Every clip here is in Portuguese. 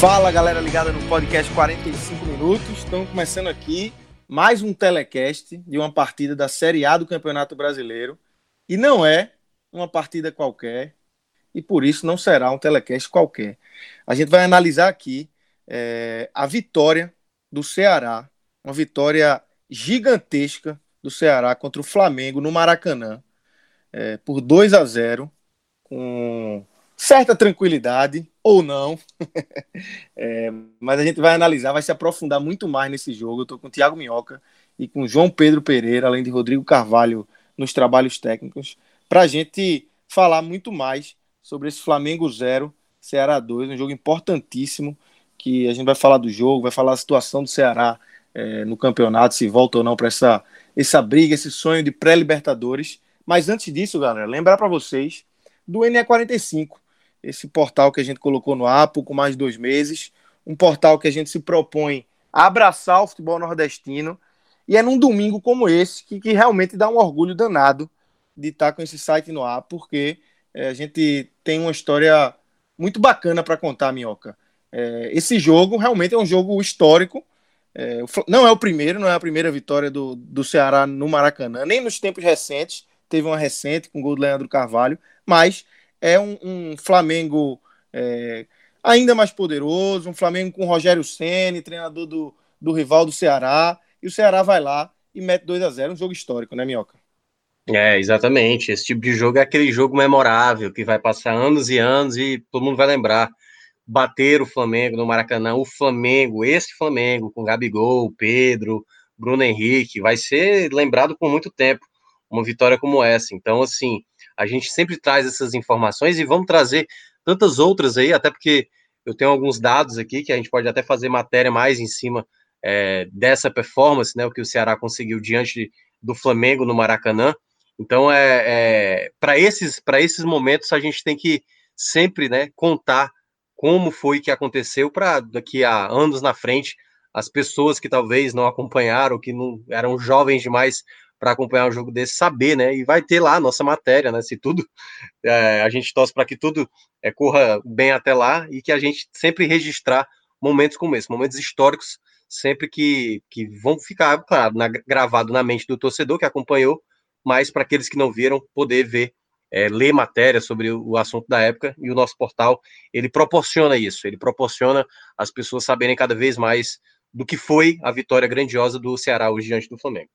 Fala galera ligada no podcast 45 minutos. Estamos começando aqui mais um telecast de uma partida da Série A do Campeonato Brasileiro. E não é uma partida qualquer, e por isso não será um telecast qualquer. A gente vai analisar aqui é, a vitória do Ceará, uma vitória gigantesca do Ceará contra o Flamengo no Maracanã, é, por 2 a 0, com certa tranquilidade, ou não. é, mas a gente vai analisar, vai se aprofundar muito mais nesse jogo. Eu estou com o Thiago Minhoca e com João Pedro Pereira, além de Rodrigo Carvalho nos trabalhos técnicos, para a gente falar muito mais sobre esse Flamengo 0, Ceará 2, um jogo importantíssimo, que a gente vai falar do jogo, vai falar da situação do Ceará é, no campeonato, se volta ou não para essa, essa briga, esse sonho de pré-Libertadores. Mas antes disso, galera, lembrar para vocês do NE45 esse portal que a gente colocou no ar com mais de dois meses, um portal que a gente se propõe a abraçar o futebol nordestino, e é num domingo como esse que, que realmente dá um orgulho danado de estar com esse site no ar, porque é, a gente tem uma história muito bacana para contar, Minhoca. É, esse jogo realmente é um jogo histórico, é, não é o primeiro, não é a primeira vitória do, do Ceará no Maracanã, nem nos tempos recentes, teve uma recente com o gol do Leandro Carvalho, mas é um, um Flamengo é, ainda mais poderoso, um Flamengo com Rogério Ceni, treinador do, do rival do Ceará, e o Ceará vai lá e mete 2 a 0 um jogo histórico, né, Minhoca? É, exatamente. Esse tipo de jogo é aquele jogo memorável que vai passar anos e anos e todo mundo vai lembrar. Bater o Flamengo no Maracanã, o Flamengo, esse Flamengo, com Gabigol, Pedro, Bruno Henrique, vai ser lembrado por muito tempo. Uma vitória como essa. Então, assim, a gente sempre traz essas informações e vamos trazer tantas outras aí, até porque eu tenho alguns dados aqui que a gente pode até fazer matéria mais em cima é, dessa performance, né, o que o Ceará conseguiu diante do Flamengo no Maracanã. Então, é, é para esses, esses momentos, a gente tem que sempre né, contar como foi que aconteceu para daqui a anos na frente as pessoas que talvez não acompanharam, que não eram jovens demais para acompanhar um jogo desse, saber, né? E vai ter lá a nossa matéria, né? Se tudo, é, a gente torce para que tudo é, corra bem até lá e que a gente sempre registrar momentos como esse, momentos históricos, sempre que, que vão ficar, claro, na, gravado na mente do torcedor que acompanhou, mas para aqueles que não viram, poder ver, é, ler matéria sobre o, o assunto da época e o nosso portal, ele proporciona isso, ele proporciona as pessoas saberem cada vez mais do que foi a vitória grandiosa do Ceará hoje diante do Flamengo.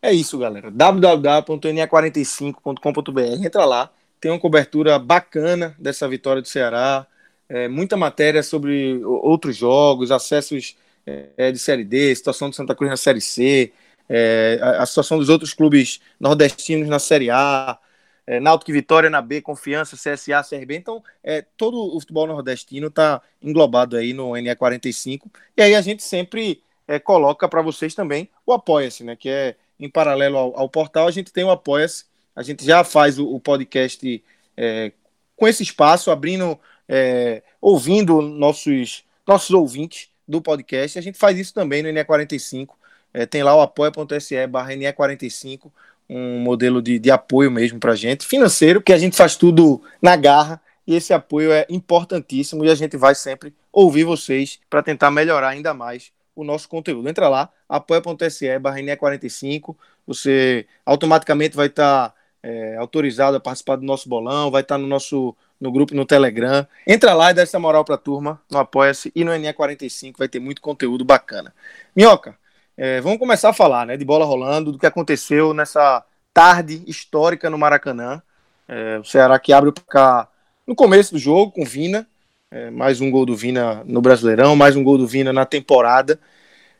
É isso, galera. www.ne45.com.br. Entra lá, tem uma cobertura bacana dessa vitória do Ceará, é, muita matéria sobre outros jogos, acessos é, de Série D, situação do Santa Cruz na Série C, é, a, a, situação dos outros clubes nordestinos na Série A, é, Náutico Vitória na B, Confiança, CSA, CRB. Então, é, todo o futebol nordestino está englobado aí no NE45. E aí a gente sempre é, coloca para vocês também o Apoia-se, né? Que é em paralelo ao, ao portal, a gente tem o Apoia-se. A gente já faz o, o podcast é, com esse espaço, abrindo, é, ouvindo nossos, nossos ouvintes do podcast. A gente faz isso também no NE45. É, tem lá o apoia.se barra NE45, um modelo de, de apoio mesmo para gente, financeiro, que a gente faz tudo na garra e esse apoio é importantíssimo e a gente vai sempre ouvir vocês para tentar melhorar ainda mais o nosso conteúdo. Entra lá, apoia.se barra 45 você automaticamente vai estar tá, é, autorizado a participar do nosso bolão, vai estar tá no nosso no grupo no Telegram. Entra lá e dá essa moral para a turma no Apoia-se e no NE45 vai ter muito conteúdo bacana. Minhoca, é, vamos começar a falar né, de bola rolando, do que aconteceu nessa tarde histórica no Maracanã. É, o Ceará que abre o placar no começo do jogo com Vina, é, mais um gol do Vina no Brasileirão, mais um gol do Vina na temporada.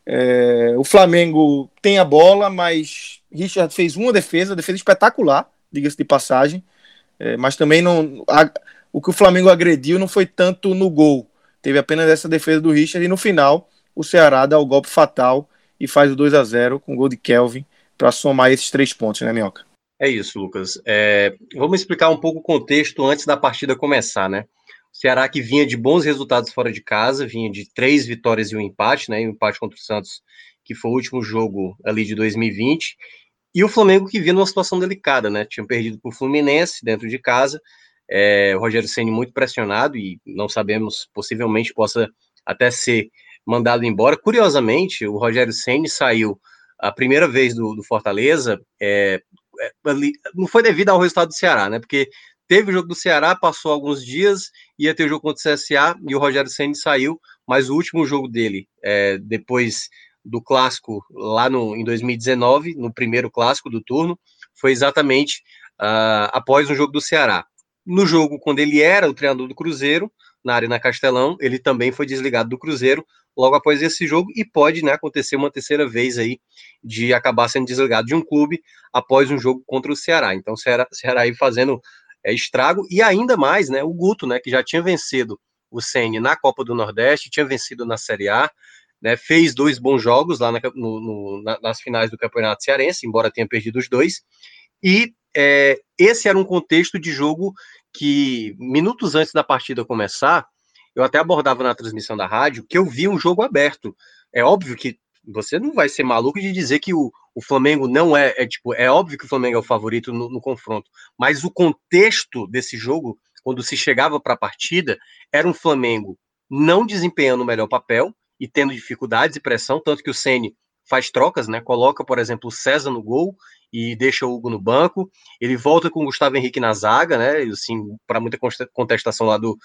É, o Flamengo tem a bola, mas Richard fez uma defesa, defesa espetacular, diga-se de passagem. É, mas também não. A, o que o Flamengo agrediu não foi tanto no gol. Teve apenas essa defesa do Richard e no final o Ceará dá o golpe fatal e faz o 2 a 0 com o gol de Kelvin para somar esses três pontos, né, Minhoca? É isso, Lucas. É, vamos explicar um pouco o contexto antes da partida começar, né? Ceará que vinha de bons resultados fora de casa, vinha de três vitórias e um empate, né? E um empate contra o Santos, que foi o último jogo ali de 2020. E o Flamengo que vinha numa situação delicada, né? Tinha perdido para o Fluminense dentro de casa. É, o Rogério Ceni muito pressionado e não sabemos, possivelmente possa até ser mandado embora. Curiosamente, o Rogério Ceni saiu a primeira vez do, do Fortaleza, é, é, não foi devido ao resultado do Ceará, né? Porque teve o jogo do Ceará, passou alguns dias, ia ter o jogo contra o CSA e o Rogério Ceni saiu, mas o último jogo dele, é, depois do clássico lá no, em 2019, no primeiro clássico do turno, foi exatamente uh, após o jogo do Ceará. No jogo, quando ele era o treinador do Cruzeiro, na Arena Castelão, ele também foi desligado do Cruzeiro logo após esse jogo e pode né, acontecer uma terceira vez aí de acabar sendo desligado de um clube após um jogo contra o Ceará. Então, o Ceará, Ceará aí fazendo é, estrago e ainda mais, né, o Guto, né, que já tinha vencido o Sene na Copa do Nordeste, tinha vencido na Série A, né, fez dois bons jogos lá na, no, no, na, nas finais do Campeonato Cearense, embora tenha perdido os dois, e é, esse era um contexto de jogo que, minutos antes da partida começar, eu até abordava na transmissão da rádio que eu vi um jogo aberto. É óbvio que você não vai ser maluco de dizer que o, o Flamengo não é, é tipo, é óbvio que o Flamengo é o favorito no, no confronto, mas o contexto desse jogo, quando se chegava para a partida, era um Flamengo não desempenhando o melhor papel e tendo dificuldades e pressão, tanto que o Ceni faz trocas, né? Coloca, por exemplo, o César no gol e deixa o Hugo no banco. Ele volta com o Gustavo Henrique na zaga, né? Assim, para muita contestação lá do,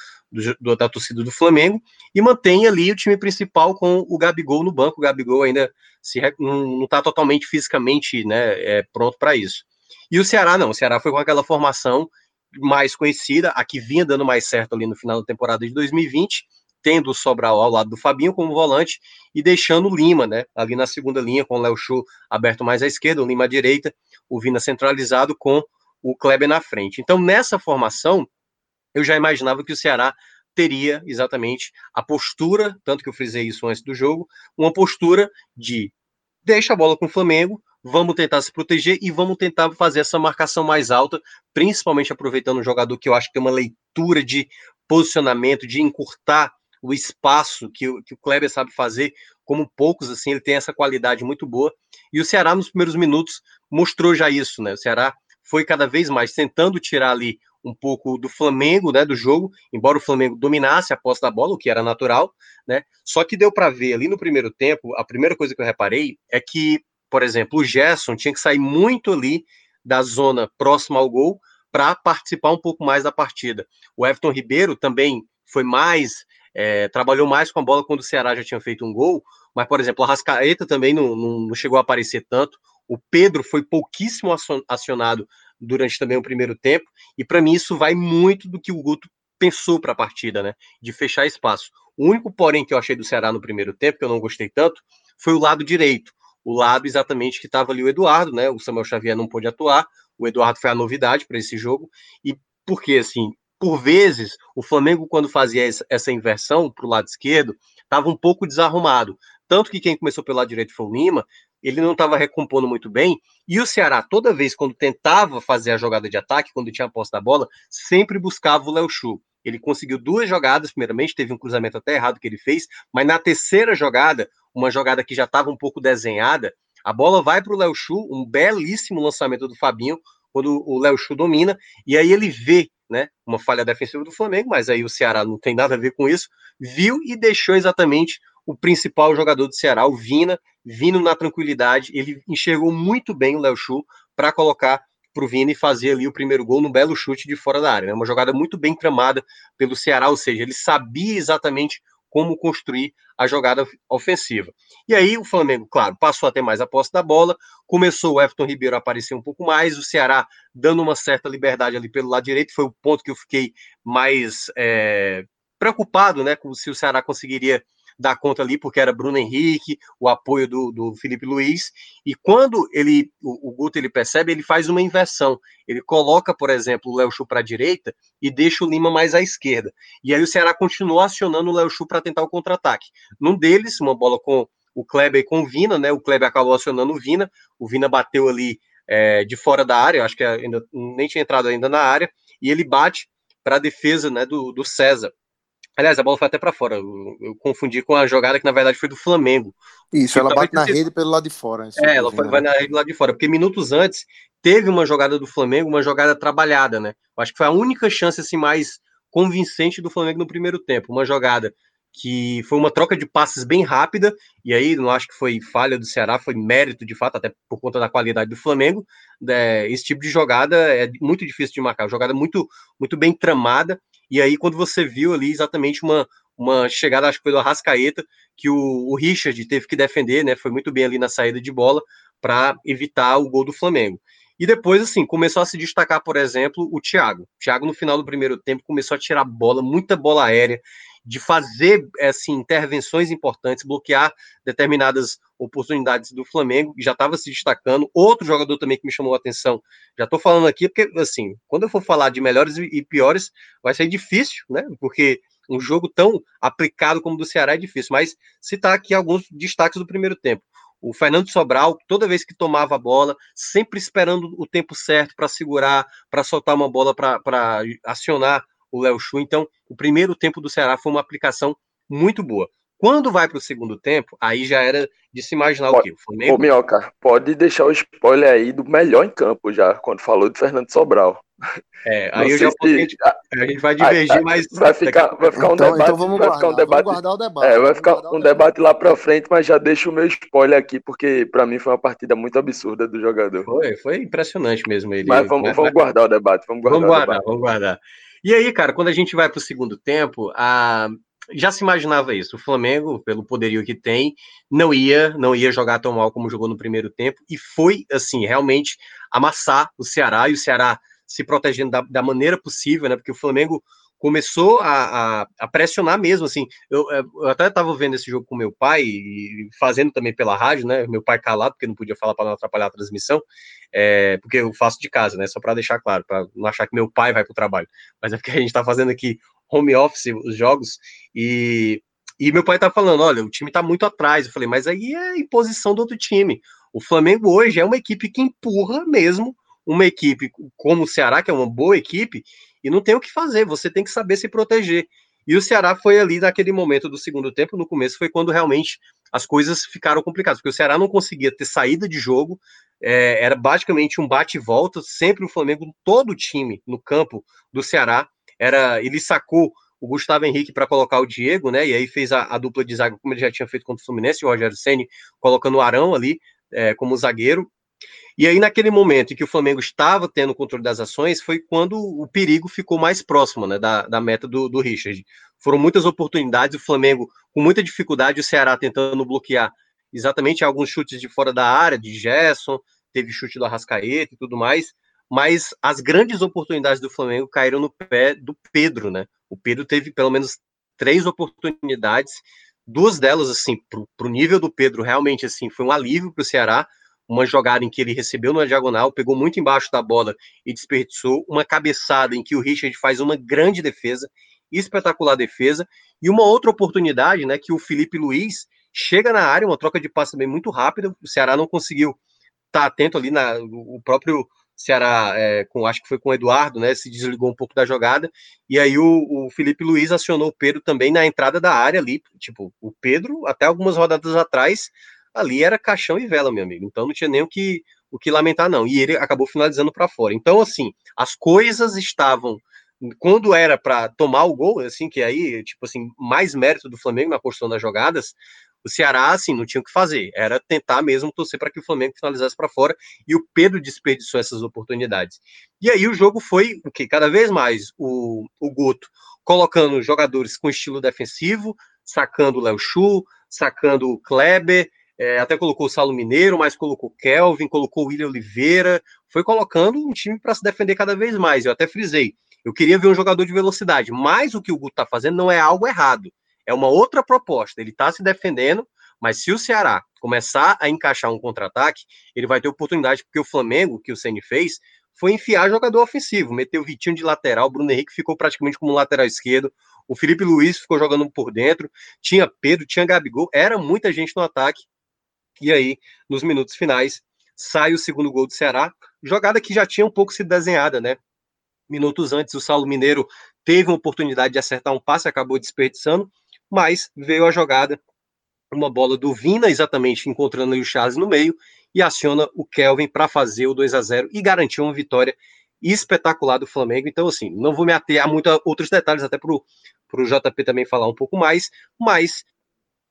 do, da torcida do Flamengo. E mantém ali o time principal com o Gabigol no banco. O Gabigol ainda se, não está totalmente fisicamente né, é, pronto para isso. E o Ceará não. O Ceará foi com aquela formação mais conhecida, a que vinha dando mais certo ali no final da temporada de 2020 tendo o Sobral ao lado do Fabinho como volante e deixando o Lima, né, ali na segunda linha com o Léo Chu aberto mais à esquerda, o Lima à direita, o Vina centralizado com o Kleber na frente. Então, nessa formação, eu já imaginava que o Ceará teria exatamente a postura, tanto que eu frisei isso antes do jogo, uma postura de deixa a bola com o Flamengo, vamos tentar se proteger e vamos tentar fazer essa marcação mais alta, principalmente aproveitando um jogador que eu acho que tem uma leitura de posicionamento, de encurtar o espaço que, que o Kleber sabe fazer, como poucos, assim, ele tem essa qualidade muito boa. E o Ceará, nos primeiros minutos, mostrou já isso, né? O Ceará foi cada vez mais tentando tirar ali um pouco do Flamengo, né, do jogo, embora o Flamengo dominasse a posse da bola, o que era natural, né? Só que deu para ver ali no primeiro tempo, a primeira coisa que eu reparei é que, por exemplo, o Gerson tinha que sair muito ali da zona próxima ao gol para participar um pouco mais da partida. O Everton Ribeiro também foi mais é, trabalhou mais com a bola quando o Ceará já tinha feito um gol, mas, por exemplo, a Rascaeta também não, não, chegou a aparecer tanto. O Pedro foi pouquíssimo acionado durante também o primeiro tempo, e para mim isso vai muito do que o Guto pensou para a partida, né? De fechar espaço. O único, porém, que eu achei do Ceará no primeiro tempo, que eu não gostei tanto, foi o lado direito. O lado exatamente que estava ali o Eduardo, né? O Samuel Xavier não pôde atuar, o Eduardo foi a novidade para esse jogo, e porque assim, por vezes, o Flamengo, quando fazia essa inversão para o lado esquerdo, estava um pouco desarrumado. Tanto que quem começou pelo lado direito foi o Lima, ele não estava recompondo muito bem. E o Ceará, toda vez quando tentava fazer a jogada de ataque, quando tinha a posse da bola, sempre buscava o Léo Chu. Ele conseguiu duas jogadas, primeiramente, teve um cruzamento até errado que ele fez, mas na terceira jogada, uma jogada que já estava um pouco desenhada, a bola vai para o Léo Chu, um belíssimo lançamento do Fabinho, quando o Léo Chu domina, e aí ele vê né? Uma falha defensiva do Flamengo, mas aí o Ceará não tem nada a ver com isso. Viu e deixou exatamente o principal jogador do Ceará, o Vina, vindo na tranquilidade. Ele enxergou muito bem o Léo Chu para colocar para o Vina e fazer ali o primeiro gol no belo chute de fora da área. Né? Uma jogada muito bem tramada pelo Ceará, ou seja, ele sabia exatamente como construir a jogada ofensiva. E aí o Flamengo, claro, passou a ter mais a posse da bola, começou o Everton Ribeiro a aparecer um pouco mais, o Ceará dando uma certa liberdade ali pelo lado direito, foi o ponto que eu fiquei mais é, preocupado, né, com se o Ceará conseguiria dar conta ali, porque era Bruno Henrique, o apoio do, do Felipe Luiz, e quando ele, o, o Guto ele percebe, ele faz uma inversão, ele coloca, por exemplo, o Léo Chu para a direita e deixa o Lima mais à esquerda, e aí o Ceará continuou acionando o Léo Chu para tentar o contra-ataque. Num deles, uma bola com o Kleber com o Vina, né, o Kleber acabou acionando o Vina, o Vina bateu ali é, de fora da área, acho que ainda nem tinha entrado ainda na área, e ele bate para a defesa né, do, do César. Aliás, a bola foi até para fora. Eu, eu, confundi com a jogada que na verdade foi do Flamengo. Isso, ela bate na rede pelo lado de fora. É, ela foi, vai na rede do lado de fora, porque minutos antes teve uma jogada do Flamengo, uma jogada trabalhada, né? Eu acho que foi a única chance assim mais convincente do Flamengo no primeiro tempo, uma jogada que foi uma troca de passes bem rápida, e aí não acho que foi falha do Ceará, foi mérito de fato, até por conta da qualidade do Flamengo. É, esse tipo de jogada é muito difícil de marcar, jogada muito, muito bem tramada, e aí, quando você viu ali exatamente uma, uma chegada, acho que foi do Arrascaeta, que o, o Richard teve que defender, né? Foi muito bem ali na saída de bola para evitar o gol do Flamengo. E depois, assim, começou a se destacar, por exemplo, o Thiago. O Thiago, no final do primeiro tempo, começou a tirar bola, muita bola aérea, de fazer assim, intervenções importantes, bloquear determinadas oportunidades do Flamengo, que já estava se destacando. Outro jogador também que me chamou a atenção, já estou falando aqui, porque assim, quando eu for falar de melhores e piores, vai ser difícil, né? Porque um jogo tão aplicado como o do Ceará é difícil, mas citar aqui alguns destaques do primeiro tempo. O Fernando Sobral, toda vez que tomava a bola, sempre esperando o tempo certo para segurar, para soltar uma bola para acionar o Léo Chu. Então, o primeiro tempo do Ceará foi uma aplicação muito boa. Quando vai para o segundo tempo, aí já era de se imaginar pode, o quê? O Flamengo... Ô, Minhoca, pode deixar o spoiler aí do melhor em campo já, quando falou de Fernando Sobral. É, aí eu já se... a, gente, a gente vai divergir, aí, mas. Vai ficar, vai ficar um então, debate. Então vamos vai guardar, ficar um debate, vamos guardar o debate. É, vai ficar um, um debate lá pra frente, mas já deixo o meu spoiler aqui, porque pra mim foi uma partida muito absurda do jogador. Foi, foi impressionante mesmo ele. Mas vamos, vamos guardar o debate. Vamos guardar, vamos guardar, vamos guardar. E aí, cara, quando a gente vai para o segundo tempo, a... já se imaginava isso. O Flamengo, pelo poderio que tem, não ia, não ia jogar tão mal como jogou no primeiro tempo, e foi, assim, realmente amassar o Ceará, e o Ceará se protegendo da, da maneira possível, né? Porque o Flamengo começou a, a, a, pressionar mesmo, assim, eu, é, eu até estava vendo esse jogo com meu pai e fazendo também pela rádio, né, meu pai calado, porque não podia falar para não atrapalhar a transmissão, é, porque eu faço de casa, né, só para deixar claro, para não achar que meu pai vai para o trabalho, mas é porque a gente está fazendo aqui home office, os jogos, e, e meu pai tá falando, olha, o time tá muito atrás, eu falei, mas aí é imposição do outro time, o Flamengo hoje é uma equipe que empurra mesmo uma equipe como o Ceará, que é uma boa equipe, e não tem o que fazer, você tem que saber se proteger. E o Ceará foi ali naquele momento do segundo tempo, no começo, foi quando realmente as coisas ficaram complicadas, porque o Ceará não conseguia ter saída de jogo, é, era basicamente um bate e volta, sempre o Flamengo, todo o time no campo do Ceará, era ele sacou o Gustavo Henrique para colocar o Diego, né? E aí fez a, a, dupla de zaga, como ele já tinha feito contra o Fluminense, o Rogério Senni colocando o Arão ali é, como zagueiro, e aí, naquele momento em que o Flamengo estava tendo controle das ações, foi quando o perigo ficou mais próximo né, da, da meta do, do Richard. Foram muitas oportunidades, o Flamengo com muita dificuldade, o Ceará tentando bloquear exatamente alguns chutes de fora da área, de Gerson, teve chute do Arrascaeta e tudo mais, mas as grandes oportunidades do Flamengo caíram no pé do Pedro, né? O Pedro teve pelo menos três oportunidades, duas delas, assim, para o nível do Pedro, realmente, assim, foi um alívio para o Ceará, uma jogada em que ele recebeu na diagonal, pegou muito embaixo da bola e desperdiçou, uma cabeçada em que o Richard faz uma grande defesa, espetacular defesa, e uma outra oportunidade, né, que o Felipe Luiz chega na área, uma troca de passe também muito rápida, o Ceará não conseguiu estar tá atento ali, na, o próprio Ceará, é, com, acho que foi com o Eduardo, né, se desligou um pouco da jogada, e aí o, o Felipe Luiz acionou o Pedro também na entrada da área ali, tipo, o Pedro, até algumas rodadas atrás, ali era caixão e vela, meu amigo. Então não tinha nem o que, o que lamentar, não. E ele acabou finalizando para fora. Então, assim, as coisas estavam. Quando era para tomar o gol, assim, que aí, tipo assim, mais mérito do Flamengo na construção das jogadas, o Ceará, assim, não tinha o que fazer. Era tentar mesmo torcer para que o Flamengo finalizasse para fora. E o Pedro desperdiçou essas oportunidades. E aí o jogo foi o que? Cada vez mais o, o Guto colocando jogadores com estilo defensivo, sacando o Léo Chu, sacando o Kleber, é, até colocou o Saulo Mineiro, mas colocou o Kelvin, colocou o William Oliveira, foi colocando um time para se defender cada vez mais. Eu até frisei, eu queria ver um jogador de velocidade, mas o que o Guto está fazendo não é algo errado, é uma outra proposta. Ele está se defendendo, mas se o Ceará começar a encaixar um contra-ataque, ele vai ter oportunidade, porque o Flamengo, que o Ceni fez, foi enfiar jogador ofensivo, meteu o Vitinho de lateral, o Bruno Henrique ficou praticamente como lateral esquerdo, o Felipe Luiz ficou jogando por dentro, tinha Pedro, tinha Gabigol, era muita gente no ataque. E aí, nos minutos finais, sai o segundo gol do Ceará, jogada que já tinha um pouco sido desenhada, né? Minutos antes, o Saulo Mineiro teve uma oportunidade de acertar um passe, acabou desperdiçando, mas veio a jogada, uma bola do Vina, exatamente encontrando o Charles no meio, e aciona o Kelvin para fazer o 2 a 0 e garantir uma vitória espetacular do Flamengo. Então, assim, não vou me ater a muitos outros detalhes, até para o JP também falar um pouco mais, mas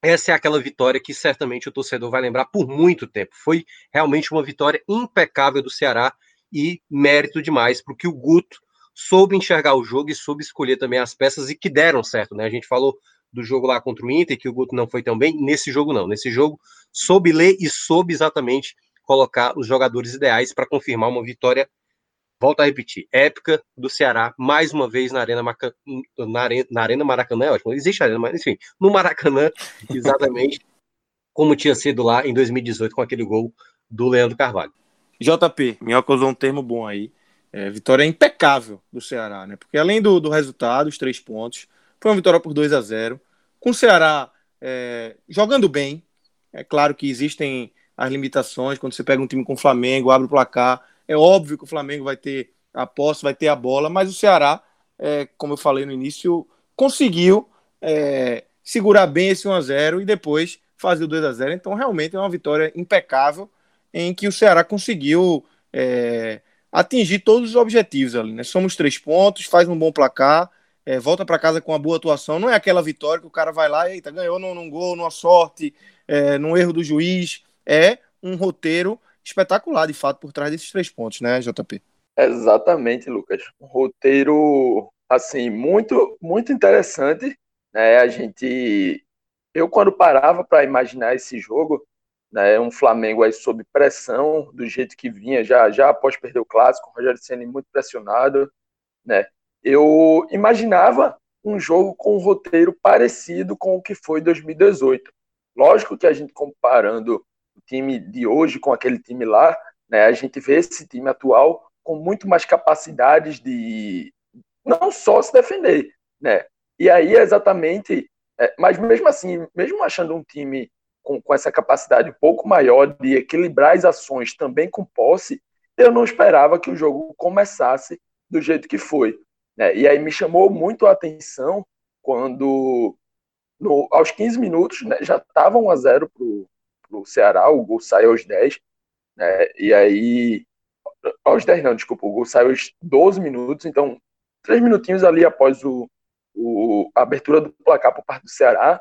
essa é aquela vitória que certamente o torcedor vai lembrar por muito tempo. Foi realmente uma vitória impecável do Ceará e mérito demais para que o Guto soube enxergar o jogo e soube escolher também as peças e que deram certo, né? A gente falou do jogo lá contra o Inter, que o Guto não foi tão bem. Nesse jogo, não. Nesse jogo, soube ler e soube exatamente colocar os jogadores ideais para confirmar uma vitória. Volto a repetir, épica do Ceará, mais uma vez na Arena, Maca... na arena, na arena Maracanã, é ótimo, existe arena, mas enfim, no Maracanã, exatamente como tinha sido lá em 2018 com aquele gol do Leandro Carvalho. JP, Minhoca usou um termo bom aí, é, vitória impecável do Ceará, né? Porque além do, do resultado, os três pontos, foi uma vitória por 2 a 0 Com o Ceará é, jogando bem. É claro que existem as limitações. Quando você pega um time com o Flamengo, abre o placar. É óbvio que o Flamengo vai ter a posse, vai ter a bola, mas o Ceará, é, como eu falei no início, conseguiu é, segurar bem esse 1x0 e depois fazer o 2x0. Então, realmente é uma vitória impecável em que o Ceará conseguiu é, atingir todos os objetivos ali. Né? Somos três pontos, faz um bom placar é, volta para casa com uma boa atuação. Não é aquela vitória que o cara vai lá, eita, ganhou num, num gol, numa sorte, é, num erro do juiz. É um roteiro espetacular, de fato, por trás desses três pontos, né, JP? Exatamente, Lucas. Um roteiro, assim, muito, muito interessante. Né? A gente. Eu, quando parava para imaginar esse jogo, né, um Flamengo aí sob pressão, do jeito que vinha, já, já após perder o clássico, o Rogério Senna muito pressionado, né? eu imaginava um jogo com um roteiro parecido com o que foi 2018. Lógico que a gente comparando time de hoje com aquele time lá, né, a gente vê esse time atual com muito mais capacidades de não só se defender, né? E aí é exatamente, é, mas mesmo assim, mesmo achando um time com, com essa capacidade um pouco maior de equilibrar as ações também com posse, eu não esperava que o jogo começasse do jeito que foi. Né? E aí me chamou muito a atenção quando, no, aos 15 minutos, né, já estava 1 a 0 para o Ceará, o gol saiu aos 10. Né? E aí, aos 10 não, desculpa, o gol saiu aos 12 minutos, então, três minutinhos ali após o, o, a abertura do placar por parte do Ceará,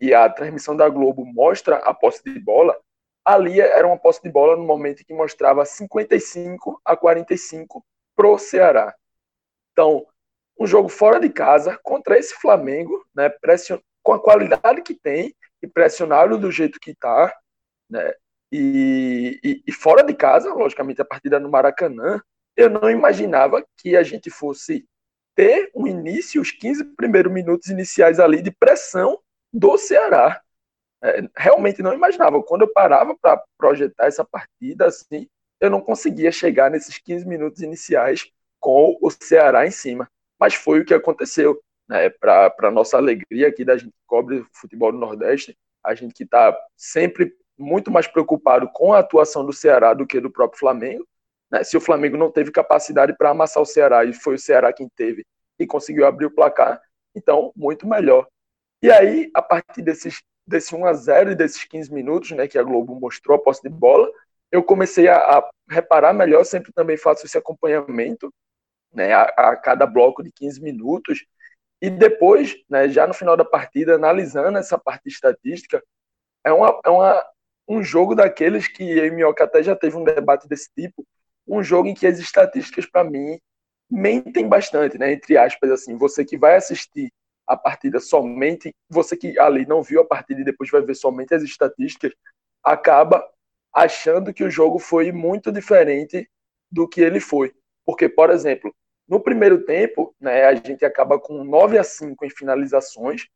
e a transmissão da Globo mostra a posse de bola, ali era uma posse de bola no momento que mostrava 55 a 45 pro Ceará. Então, um jogo fora de casa contra esse Flamengo, né, com a qualidade que tem e pressionado do jeito que está, né, e, e, e, fora de casa, logicamente a partida no Maracanã, eu não imaginava que a gente fosse ter um início, os 15 primeiros minutos iniciais ali de pressão do Ceará. É, realmente não imaginava. Quando eu parava para projetar essa partida, assim, eu não conseguia chegar nesses 15 minutos iniciais com o Ceará em cima mas foi o que aconteceu. Né? Para nossa alegria aqui da gente que cobre futebol do Nordeste, a gente que está sempre muito mais preocupado com a atuação do Ceará do que do próprio Flamengo. Né? Se o Flamengo não teve capacidade para amassar o Ceará e foi o Ceará quem teve e conseguiu abrir o placar, então muito melhor. E aí, a partir desses, desse 1 a 0 e desses 15 minutos, né, que a Globo mostrou a posse de bola, eu comecei a, a reparar melhor, sempre também faço esse acompanhamento né, a, a, cada bloco de 15 minutos. E depois, né, já no final da partida, analisando essa parte estatística, é, uma, é uma, um jogo daqueles que eu e até já teve um debate desse tipo, um jogo em que as estatísticas, para mim, mentem bastante, né? Entre aspas, assim, você que vai assistir a partida somente, você que ali não viu a partida e depois vai ver somente as estatísticas, acaba achando que o jogo foi muito diferente do que ele foi. Porque, por exemplo, no primeiro tempo, né, a gente acaba com 9 a 5 em finalizações,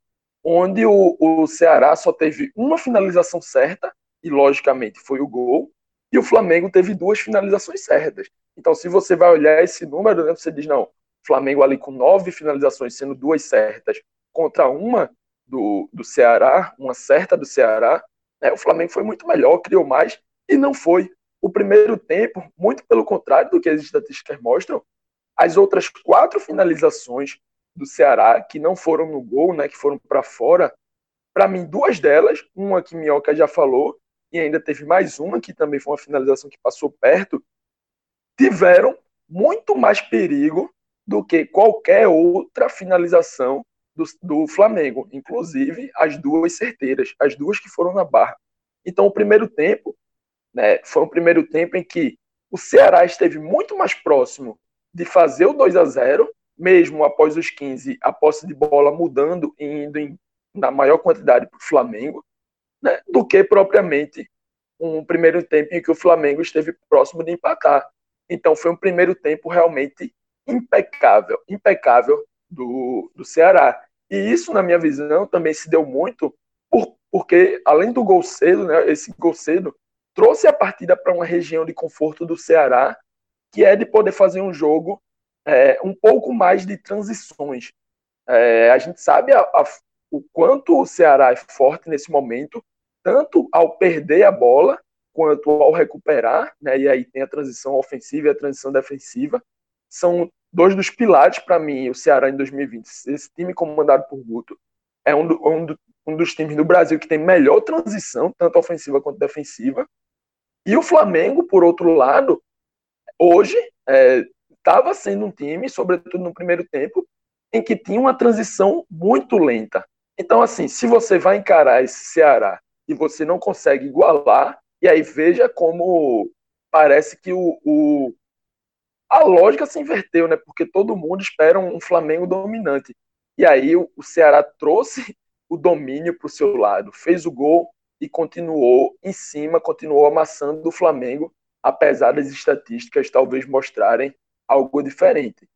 onde o, o Ceará só teve uma finalização certa, e logicamente foi o gol, e o Flamengo teve duas finalizações certas. Então, se você vai olhar esse número, né, você diz, não, Flamengo ali com nove finalizações, sendo duas certas, contra uma do, do Ceará, uma certa do Ceará, né, o Flamengo foi muito melhor, criou mais, e não foi. O primeiro tempo, muito pelo contrário do que as estatísticas mostram, as outras quatro finalizações do Ceará, que não foram no gol, né, que foram para fora, para mim, duas delas, uma que Minhoca já falou, e ainda teve mais uma, que também foi uma finalização que passou perto, tiveram muito mais perigo do que qualquer outra finalização do, do Flamengo, inclusive as duas certeiras, as duas que foram na barra. Então, o primeiro tempo né, foi um primeiro tempo em que o Ceará esteve muito mais próximo de fazer o 2 a 0 mesmo após os 15, a posse de bola mudando e indo em, na maior quantidade para o Flamengo, né, do que propriamente um primeiro tempo em que o Flamengo esteve próximo de empatar. Então foi um primeiro tempo realmente impecável, impecável do, do Ceará. E isso, na minha visão, também se deu muito por, porque, além do gol cedo, né, esse gol cedo trouxe a partida para uma região de conforto do Ceará, que é de poder fazer um jogo é, um pouco mais de transições. É, a gente sabe a, a, o quanto o Ceará é forte nesse momento, tanto ao perder a bola quanto ao recuperar, né, e aí tem a transição ofensiva e a transição defensiva. São dois dos pilares para mim, o Ceará em 2020. Esse time comandado por Guto é um, do, um, do, um dos times do Brasil que tem melhor transição, tanto ofensiva quanto defensiva. E o Flamengo, por outro lado, hoje estava é, sendo um time, sobretudo no primeiro tempo, em que tinha uma transição muito lenta. Então, assim, se você vai encarar esse Ceará e você não consegue igualar, e aí veja como parece que o, o a lógica se inverteu, né? Porque todo mundo espera um Flamengo dominante. E aí o, o Ceará trouxe o domínio para o seu lado, fez o gol, e continuou em cima, continuou amassando o Flamengo, apesar das estatísticas talvez mostrarem algo diferente.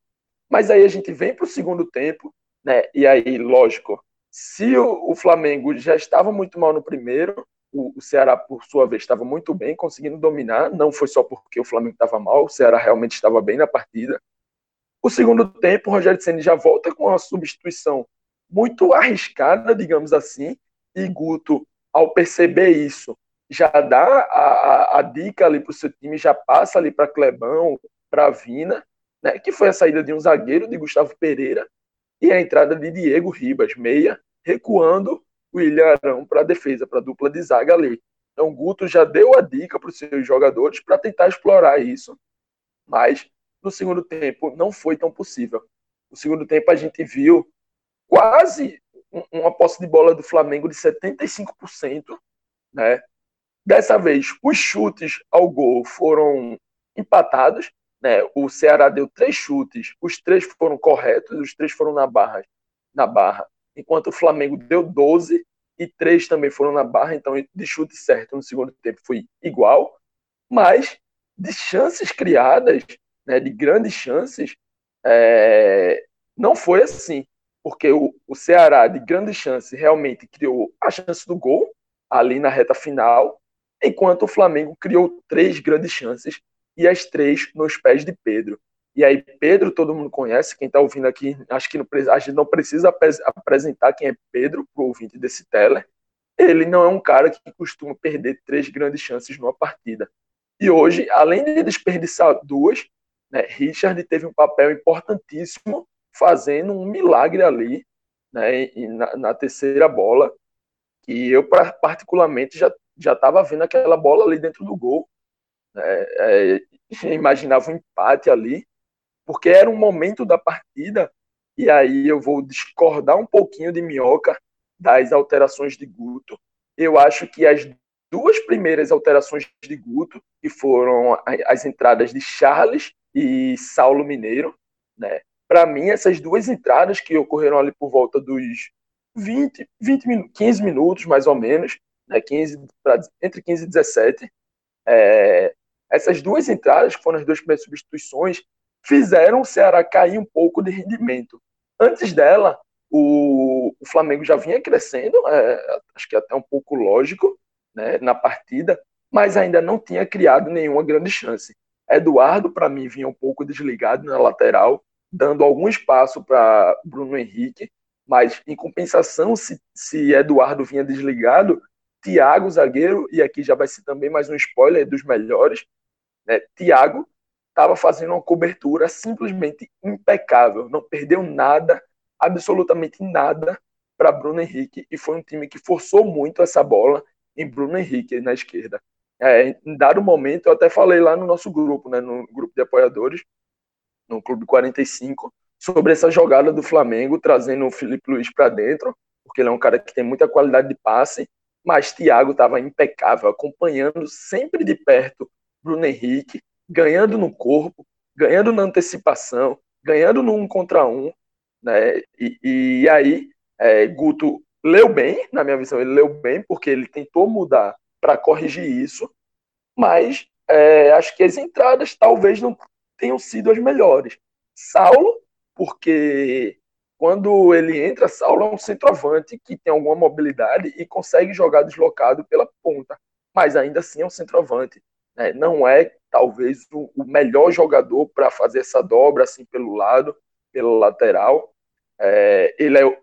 Mas aí a gente vem para o segundo tempo, né? E aí, lógico, se o, o Flamengo já estava muito mal no primeiro, o, o, Ceará, por sua vez, estava muito bem, conseguindo dominar. Não foi só porque o Flamengo estava mal, o Ceará realmente estava bem na partida. O segundo tempo, o Rogério Ceni já volta com uma substituição muito arriscada, digamos assim, e Guto ao perceber isso, já dá a, a, a dica ali para o seu time, já passa ali para Clebão, para Vina, né, que foi a saída de um zagueiro de Gustavo Pereira e a entrada de Diego Ribas, meia, recuando o Ilharão para a defesa, para a dupla de zaga ali. Então, o Guto já deu a dica para os seus jogadores para tentar explorar isso, mas no segundo tempo não foi tão possível. No segundo tempo a gente viu quase uma posse de bola do Flamengo de 75%, né? Dessa vez, os chutes ao gol foram empatados, né? O Ceará deu três chutes, os três foram corretos, os três foram na barra, na barra, enquanto o Flamengo deu 12 e três também foram na barra, então de chute certo no segundo tempo foi igual, mas de chances criadas, né, de grandes chances, é, não foi assim porque o, o Ceará, de grande chance, realmente criou a chance do gol ali na reta final, enquanto o Flamengo criou três grandes chances e as três nos pés de Pedro. E aí, Pedro, todo mundo conhece, quem está ouvindo aqui, acho que não, a gente não precisa apresentar quem é Pedro para o ouvinte desse tele. Ele não é um cara que costuma perder três grandes chances numa partida. E hoje, além de desperdiçar duas, né, Richard teve um papel importantíssimo fazendo um milagre ali, né, na, na terceira bola, que eu particularmente já estava vendo aquela bola ali dentro do gol, né, é, imaginava um empate ali, porque era um momento da partida e aí eu vou discordar um pouquinho de Minhoca das alterações de Guto. Eu acho que as duas primeiras alterações de Guto, que foram as entradas de Charles e Saulo Mineiro, né? para mim, essas duas entradas que ocorreram ali por volta dos 20, 20 15 minutos, mais ou menos, né, 15, pra, entre 15 e 17, é, essas duas entradas, que foram as duas primeiras substituições, fizeram o Ceará cair um pouco de rendimento. Antes dela, o, o Flamengo já vinha crescendo, é, acho que até um pouco lógico, né, na partida, mas ainda não tinha criado nenhuma grande chance. Eduardo, para mim, vinha um pouco desligado na lateral, dando algum espaço para Bruno Henrique, mas em compensação, se, se Eduardo vinha desligado, Thiago, zagueiro, e aqui já vai ser também mais um spoiler dos melhores, né? Thiago estava fazendo uma cobertura simplesmente impecável, não perdeu nada, absolutamente nada para Bruno Henrique, e foi um time que forçou muito essa bola em Bruno Henrique na esquerda. É, em dado momento, eu até falei lá no nosso grupo, né, no grupo de apoiadores, no Clube 45, sobre essa jogada do Flamengo, trazendo o Felipe Luiz para dentro, porque ele é um cara que tem muita qualidade de passe, mas Thiago estava impecável, acompanhando sempre de perto Bruno Henrique, ganhando no corpo, ganhando na antecipação, ganhando no um contra um, né? E, e aí, é, Guto leu bem, na minha visão, ele leu bem, porque ele tentou mudar para corrigir isso, mas é, acho que as entradas talvez não tenham sido as melhores. Saulo, porque quando ele entra, Saulo é um centroavante que tem alguma mobilidade e consegue jogar deslocado pela ponta, mas ainda assim é um centroavante. Né? Não é talvez o, o melhor jogador para fazer essa dobra assim pelo lado, pelo lateral. É, ele é,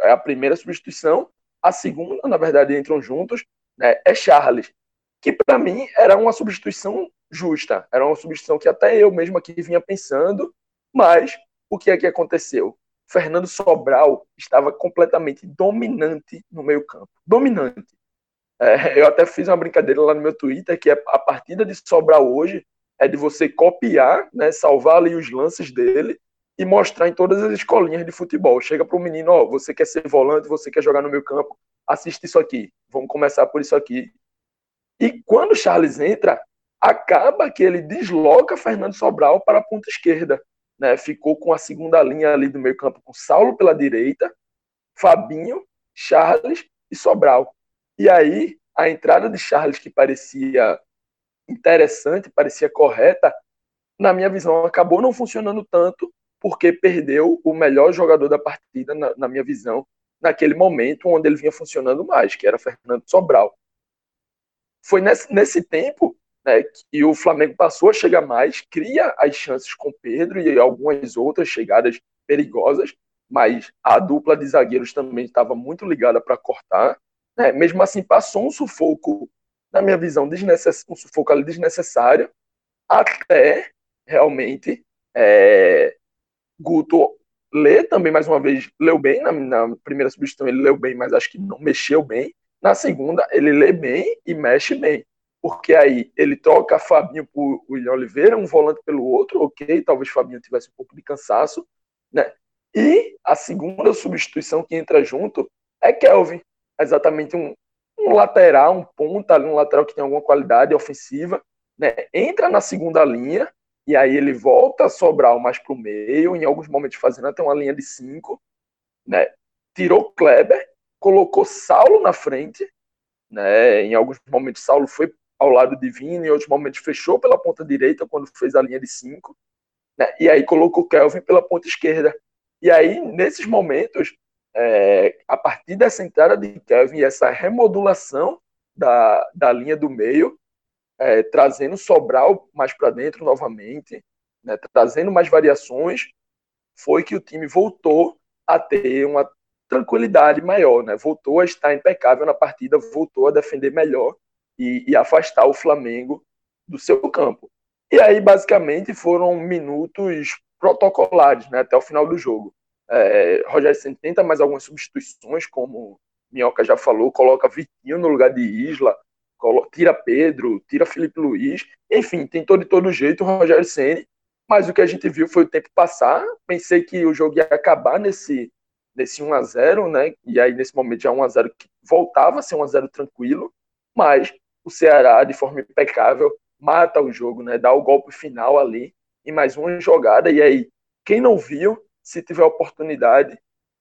é, a primeira substituição. A segunda, na verdade, entram juntos, né? é Charles, que para mim era uma substituição justa, era uma substituição que até eu mesmo aqui vinha pensando, mas o que é que aconteceu? Fernando Sobral estava completamente dominante no meio campo, dominante. É, eu até fiz uma brincadeira lá no meu Twitter que a partida de Sobral hoje é de você copiar, né, salvar ali os lances dele e mostrar em todas as escolinhas de futebol. Chega para o menino, ó, você quer ser volante, você quer jogar no meio campo, assiste isso aqui. Vamos começar por isso aqui. E quando o Charles entra, acaba que ele desloca Fernando Sobral para a ponta esquerda. Né? Ficou com a segunda linha ali do meio campo com Saulo pela direita, Fabinho, Charles e Sobral. E aí, a entrada de Charles, que parecia interessante, parecia correta, na minha visão, acabou não funcionando tanto, porque perdeu o melhor jogador da partida, na, na minha visão, naquele momento onde ele vinha funcionando mais, que era Fernando Sobral. Foi nesse, nesse tempo né, o Flamengo passou a chegar mais, cria as chances com Pedro e algumas outras chegadas perigosas, mas a dupla de zagueiros também estava muito ligada para cortar. Né? Mesmo assim, passou um sufoco, na minha visão, desnecess... um sufoco ali desnecessário, até realmente é... Guto lê também, mais uma vez, leu bem. Na, na, primeira substituição ele leu bem, mas acho que não mexeu bem. Na segunda, ele lê bem e mexe bem. Porque aí ele troca Fabinho por William Oliveira, um volante pelo outro, ok, talvez Fabinho tivesse um pouco de cansaço, né? E a segunda substituição que entra junto é Kelvin, exatamente um, um lateral, um ponta, um lateral que tem alguma qualidade ofensiva, né? Entra na segunda linha e aí ele volta a sobrar mais para o meio, em alguns momentos fazendo até uma linha de cinco, né? Tirou Kleber, colocou Saulo na frente, né? Em alguns momentos Saulo foi ao lado de Vini, em outros momentos fechou pela ponta direita quando fez a linha de cinco, né? E aí colocou Kelvin pela ponta esquerda. E aí nesses momentos é, a partir dessa entrada de Kevin e essa remodulação da, da linha do meio, é, trazendo Sobral mais para dentro novamente, né, trazendo mais variações, foi que o time voltou a ter uma tranquilidade maior, né? voltou a estar impecável na partida, voltou a defender melhor e, e afastar o Flamengo do seu campo. E aí, basicamente, foram minutos protocolares né, até o final do jogo. É, Rogério Senna tenta mais algumas substituições, como Minhoca já falou, coloca Vitinho no lugar de Isla, tira Pedro, tira Felipe Luiz, enfim, tentou de todo jeito o Rogério Senna, mas o que a gente viu foi o tempo passar, pensei que o jogo ia acabar nesse, nesse 1 a 0 né, e aí nesse momento já 1 a 0 que voltava a ser 1 a 0 tranquilo, mas o Ceará, de forma impecável, mata o jogo, né, dá o golpe final ali, em mais uma jogada, e aí quem não viu, se tiver oportunidade,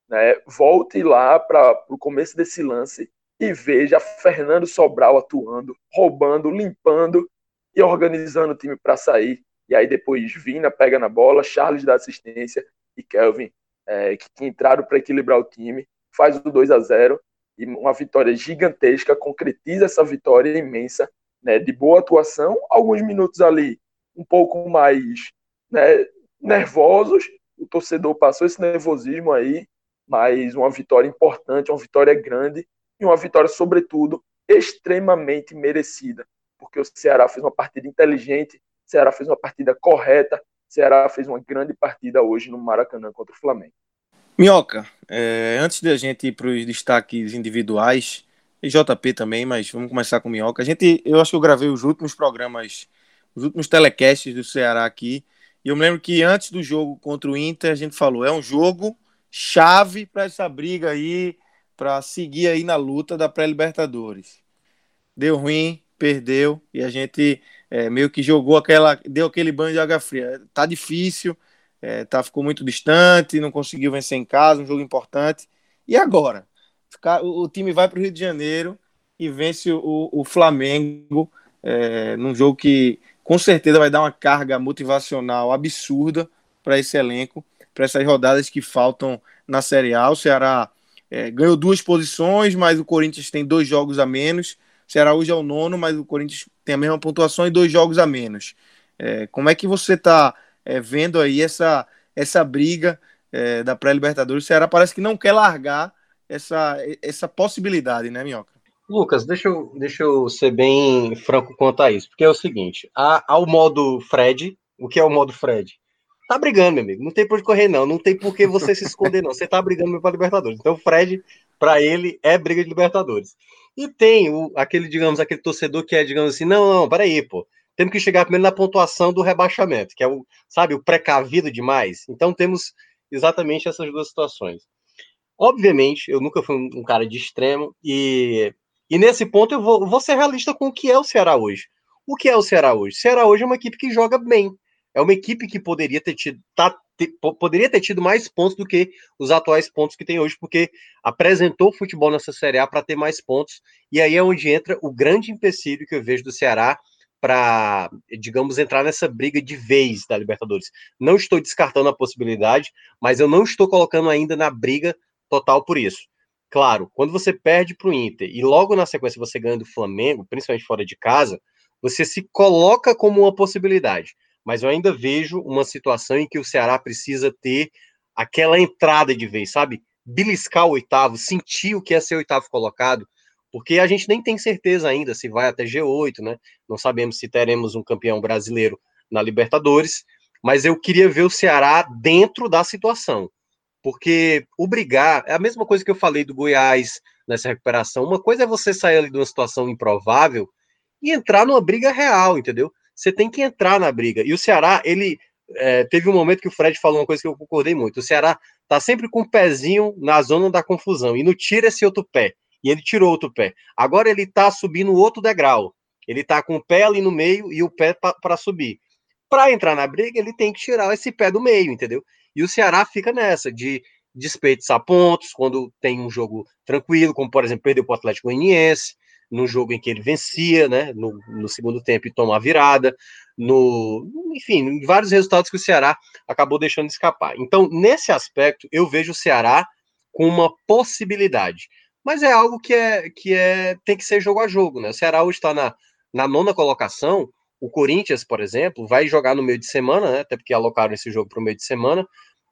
né, volte lá para o começo desse lance e veja Fernando Sobral atuando, roubando, limpando e organizando o time para sair. E aí depois Vina pega na bola, Charles dá assistência e Kelvin, é, que, que entraram para equilibrar o time, faz o 2 a 0 e uma vitória gigantesca, concretiza essa vitória imensa, né, de boa atuação, alguns minutos ali um pouco mais né, nervosos, o torcedor passou esse nervosismo aí, mas uma vitória importante, uma vitória grande e uma vitória, sobretudo, extremamente merecida, porque o Ceará fez uma partida inteligente, o Ceará fez uma partida correta, o Ceará fez uma grande partida hoje no Maracanã contra o Flamengo. Minhoca, é, antes da gente ir para os destaques individuais, e JP também, mas vamos começar com Minhoca. A gente, eu acho que eu gravei os últimos programas, os últimos telecasts do Ceará aqui, e eu me lembro que antes do jogo contra o Inter, a gente falou, é um jogo chave para essa briga aí, para seguir aí na luta da pré-libertadores. Deu ruim, perdeu, e a gente é, meio que jogou aquela, deu aquele banho de água fria. Tá difícil, é, tá, ficou muito distante, não conseguiu vencer em casa, um jogo importante. E agora? o, o time vai para o Rio de Janeiro e vence o, o Flamengo é, num jogo que com certeza vai dar uma carga motivacional absurda para esse elenco, para essas rodadas que faltam na Série A. O Ceará é, ganhou duas posições, mas o Corinthians tem dois jogos a menos. O Ceará hoje é o nono, mas o Corinthians tem a mesma pontuação e dois jogos a menos. É, como é que você está é, vendo aí essa, essa briga é, da pré-Libertadores? O Ceará parece que não quer largar essa, essa possibilidade, né, Minhoca? Lucas, deixa eu, deixa eu ser bem franco quanto a isso, porque é o seguinte: há, há o modo Fred, o que é o modo Fred? Tá brigando, meu amigo, não tem por onde correr, não, não tem por que você se esconder, não. Você tá brigando para Libertadores. Então, o Fred, para ele, é briga de Libertadores. E tem o, aquele, digamos, aquele torcedor que é, digamos assim, não, não, peraí, pô, temos que chegar primeiro na pontuação do rebaixamento, que é o, sabe, o precavido demais. Então, temos exatamente essas duas situações. Obviamente, eu nunca fui um, cara de extremo e, e nesse ponto eu vou, vou ser realista com o que é o Ceará hoje. O que é o Ceará hoje? O Ceará hoje é uma equipe que joga bem. É uma equipe que poderia ter tido, tá, ter, poderia ter tido mais pontos do que os atuais pontos que tem hoje, porque apresentou futebol nessa Série A para ter mais pontos. E aí é onde entra o grande empecilho que eu vejo do Ceará para, digamos, entrar nessa briga de vez da Libertadores. Não estou descartando a possibilidade, mas eu não estou colocando ainda na briga total por isso. Claro, quando você perde para o Inter e logo na sequência você ganha do Flamengo, principalmente fora de casa, você se coloca como uma possibilidade. Mas eu ainda vejo uma situação em que o Ceará precisa ter aquela entrada de vez, sabe? Beliscar o oitavo, sentir o que é ser oitavo colocado, porque a gente nem tem certeza ainda se vai até G8, né? Não sabemos se teremos um campeão brasileiro na Libertadores, mas eu queria ver o Ceará dentro da situação. Porque o brigar é a mesma coisa que eu falei do Goiás nessa recuperação. Uma coisa é você sair ali de uma situação improvável e entrar numa briga real, entendeu? Você tem que entrar na briga. E o Ceará, ele é, teve um momento que o Fred falou uma coisa que eu concordei muito. O Ceará tá sempre com o um pezinho na zona da confusão e não tira esse outro pé. E ele tirou outro pé. Agora ele tá subindo outro degrau. Ele tá com o pé ali no meio e o pé para subir. Para entrar na briga, ele tem que tirar esse pé do meio, entendeu? E o Ceará fica nessa, de desperdiçar pontos quando tem um jogo tranquilo, como por exemplo, perdeu para o Atlético Goianiense, no jogo em que ele vencia, né, no, no segundo tempo e toma a virada, no, enfim, vários resultados que o Ceará acabou deixando escapar. Então, nesse aspecto, eu vejo o Ceará com uma possibilidade, mas é algo que é que é tem que ser jogo a jogo, né? O Ceará hoje está na, na nona colocação, o Corinthians, por exemplo, vai jogar no meio de semana, né, até porque alocaram esse jogo para o meio de semana,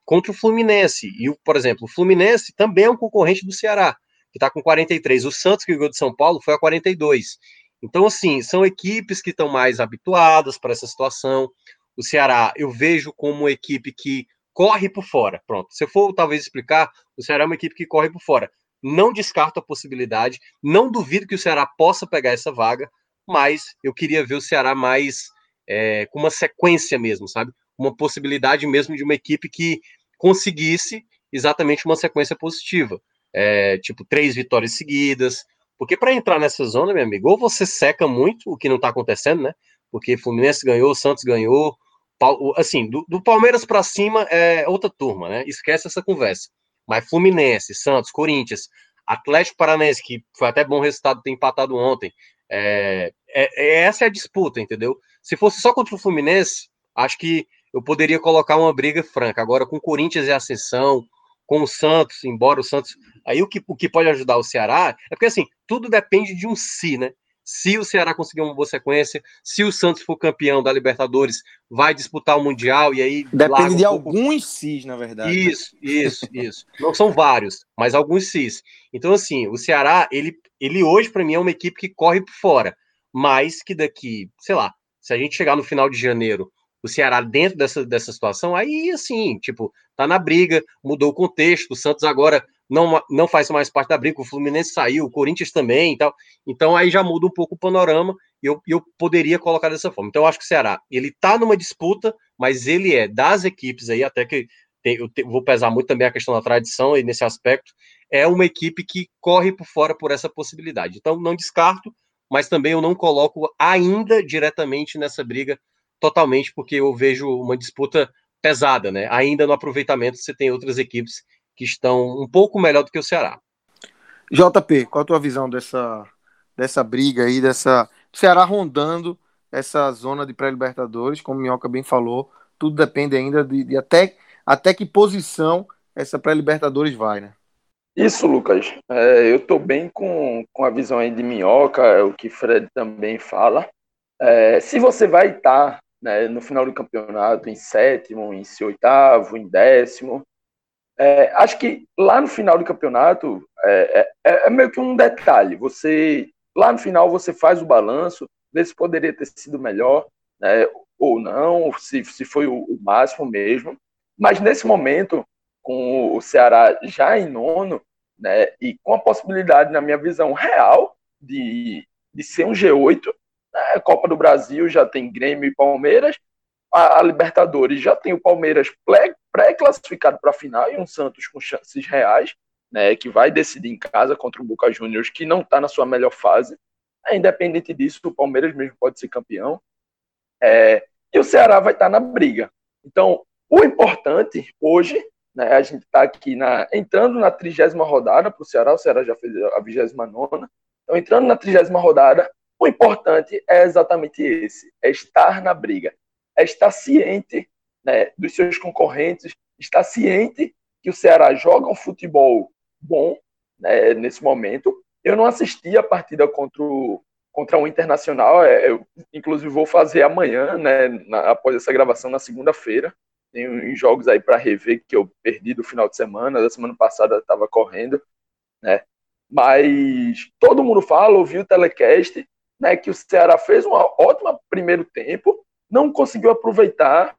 contra o Fluminense. E, por exemplo, o Fluminense também é um concorrente do Ceará, que está com 43. O Santos, que ganhou de São Paulo, foi a 42. Então, assim, são equipes que estão mais habituadas para essa situação. O Ceará, eu vejo como uma equipe que corre por fora. Pronto. Se eu for talvez explicar, o Ceará é uma equipe que corre por fora. Não descarto a possibilidade, não duvido que o Ceará possa pegar essa vaga, mas eu queria ver o Ceará mais é, com uma sequência mesmo, sabe? Uma possibilidade mesmo de uma equipe que conseguisse exatamente uma sequência positiva. É, tipo, três vitórias seguidas. Porque para entrar nessa zona, meu amigo, ou você seca muito, o que não está acontecendo, né? Porque Fluminense ganhou, Santos ganhou, assim, do, do Palmeiras para cima é outra turma, né? Esquece essa conversa. Mas Fluminense, Santos, Corinthians, Atlético Paranaense, que foi até bom resultado ter empatado ontem. É, é, é, essa é a disputa, entendeu? Se fosse só contra o Fluminense, acho que eu poderia colocar uma briga franca. Agora, com Corinthians e Ascensão, com o Santos, embora o Santos. Aí o que, o que pode ajudar o Ceará é porque assim, tudo depende de um si, né? Se o Ceará conseguir uma boa sequência, se o Santos for campeão da Libertadores, vai disputar o Mundial e aí. Depende de pouco... alguns cis, na verdade. Isso, isso, isso. Não são vários, mas alguns cis. Então, assim, o Ceará, ele, ele hoje, para mim, é uma equipe que corre por fora, mas que daqui, sei lá, se a gente chegar no final de janeiro o Ceará dentro dessa, dessa situação, aí assim, tipo, tá na briga, mudou o contexto, o Santos agora não, não faz mais parte da briga, o Fluminense saiu, o Corinthians também e tal. Então aí já muda um pouco o panorama e eu, eu poderia colocar dessa forma. Então eu acho que o Ceará, ele tá numa disputa, mas ele é das equipes aí, até que tem, eu te, vou pesar muito também a questão da tradição e nesse aspecto, é uma equipe que corre por fora por essa possibilidade. Então não descarto, mas também eu não coloco ainda diretamente nessa briga totalmente, porque eu vejo uma disputa pesada, né? Ainda no aproveitamento você tem outras equipes que estão um pouco melhor do que o Ceará. JP, qual a tua visão dessa, dessa briga aí, dessa Ceará rondando essa zona de pré-libertadores, como o Minhoca bem falou, tudo depende ainda de, de até, até que posição essa pré-libertadores vai, né? Isso, Lucas. É, eu estou bem com, com a visão aí de Minhoca, é o que Fred também fala. É, se você vai estar né, no final do campeonato, em sétimo, em oitavo, em décimo. É, acho que lá no final do campeonato é, é, é, meio que um detalhe. Você lá no final você faz o balanço, vê se poderia ter sido melhor, né, ou não, se, se foi o, o máximo mesmo. Mas nesse momento, com o Ceará já em nono, né, e com a possibilidade, na minha visão real, de, de ser um G8, né? Copa do Brasil já tem Grêmio e Palmeiras. A, a Libertadores já tem o Palmeiras pré-classificado para a final e um Santos com chances reais, né, que vai decidir em casa contra o Boca Juniors, que não está na sua melhor fase. É, independente disso, o Palmeiras mesmo pode ser campeão. É, e o Ceará vai estar tá na briga. Então, o importante hoje, né, a gente está aqui na, entrando na trigésima rodada para o Ceará, o Ceará já fez a vigésima nona. Então, entrando na trigésima rodada, o importante é exatamente esse: é estar na briga, é estar ciente né, dos seus concorrentes, estar ciente que o Ceará joga um futebol bom né, nesse momento. Eu não assisti a partida contra o, contra o Internacional, é, eu, inclusive vou fazer amanhã, né, na, após essa gravação, na segunda-feira. Tem jogos aí para rever que eu perdi do final de semana, da semana passada estava correndo, né? Mas todo mundo fala, ouviu o telecast, né, que o Ceará fez um ótimo primeiro tempo, não conseguiu aproveitar,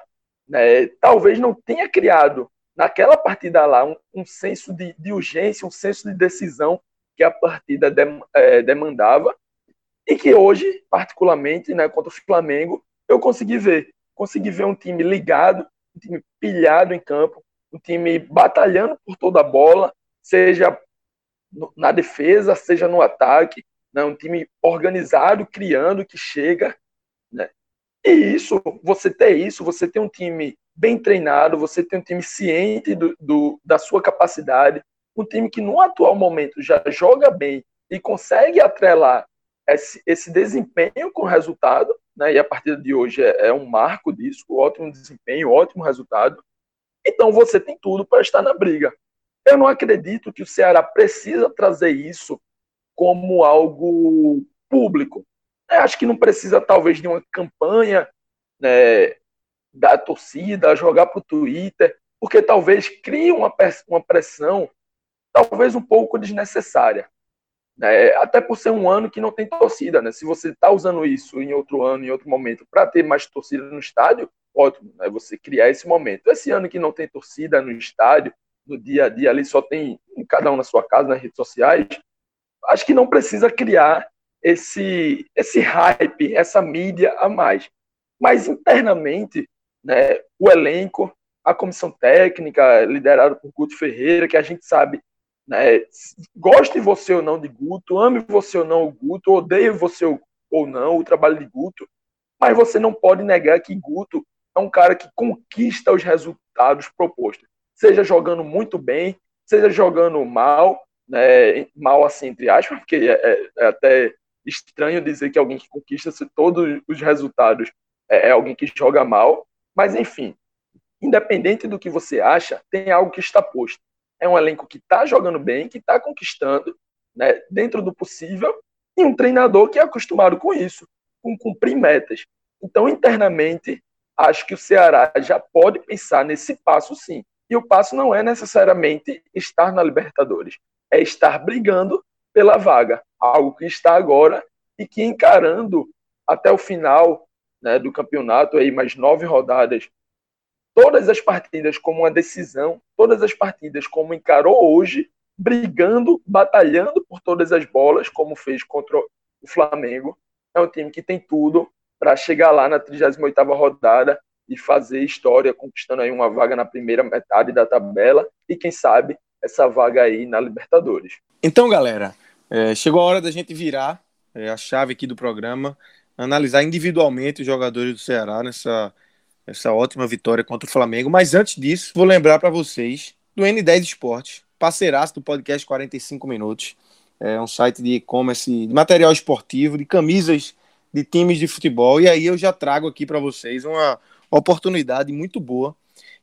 né, talvez não tenha criado naquela partida lá um, um senso de, de, urgência, um senso de decisão que a partida dem, é, demandava e que hoje, particularmente, né, contra o Flamengo, eu consegui ver, consegui ver um time ligado, um time pilhado em campo, um time batalhando por toda a bola, seja na defesa, seja no ataque, né? um time organizado, criando, que chega. Né? E isso, você ter isso, você ter um time bem treinado, você ter um time ciente do, do, da sua capacidade, um time que no atual momento já joga bem e consegue atrelar esse, esse desempenho com resultado, né? e a partida de hoje é, é um marco disso, ótimo desempenho, ótimo resultado. Então você tem tudo para estar na briga. Eu não acredito que o Ceará precisa trazer isso como algo público. Eu acho que não precisa, talvez, de uma campanha né, da torcida, jogar para o Twitter, porque talvez crie uma, uma pressão, talvez um pouco desnecessária. Né? Até por ser um ano que não tem torcida. Né? Se você está usando isso em outro ano, em outro momento, para ter mais torcida no estádio, ótimo, né? você criar esse momento. Esse ano que não tem torcida no estádio, no dia a dia ali só tem cada um na sua casa, nas redes sociais, acho que não precisa criar esse, esse hype, essa mídia a mais. Mas internamente, né, o elenco, a comissão técnica, liderada por Guto Ferreira, que a gente sabe, né, goste você ou não de Guto, ame você ou não o Guto, odeie você ou não o trabalho de Guto, mas você não pode negar que Guto é um cara que conquista os resultados propostos, seja jogando muito bem, seja jogando mal, né, mal assim, entre aspas, porque é, é, é até estranho dizer que alguém que conquista todos os resultados é, é alguém que joga mal, mas enfim, independente do que você acha, tem algo que está posto. É um elenco que está jogando bem, que está conquistando, né, dentro do possível, e um treinador que é acostumado com isso, com cumprir metas. Então, internamente, acho que o Ceará já pode pensar nesse passo sim. E o passo não é necessariamente estar na Libertadores, é estar brigando pela vaga, algo que está agora e que encarando até o final né, do campeonato, aí mais nove rodadas, todas as partidas como uma decisão, todas as partidas como encarou hoje, brigando, batalhando por todas as bolas, como fez contra o Flamengo. É um time que tem tudo para chegar lá na 38ª rodada e fazer história, conquistando aí uma vaga na primeira metade da tabela e quem sabe essa vaga aí na Libertadores. Então, galera, é, chegou a hora da gente virar é, a chave aqui do programa, analisar individualmente os jogadores do Ceará nessa, nessa ótima vitória contra o Flamengo. Mas antes disso, vou lembrar para vocês do N10 Esportes, parceiraço do podcast 45 Minutos. É um site de e-commerce, de material esportivo, de camisas de times de futebol. E aí eu já trago aqui para vocês uma oportunidade muito boa,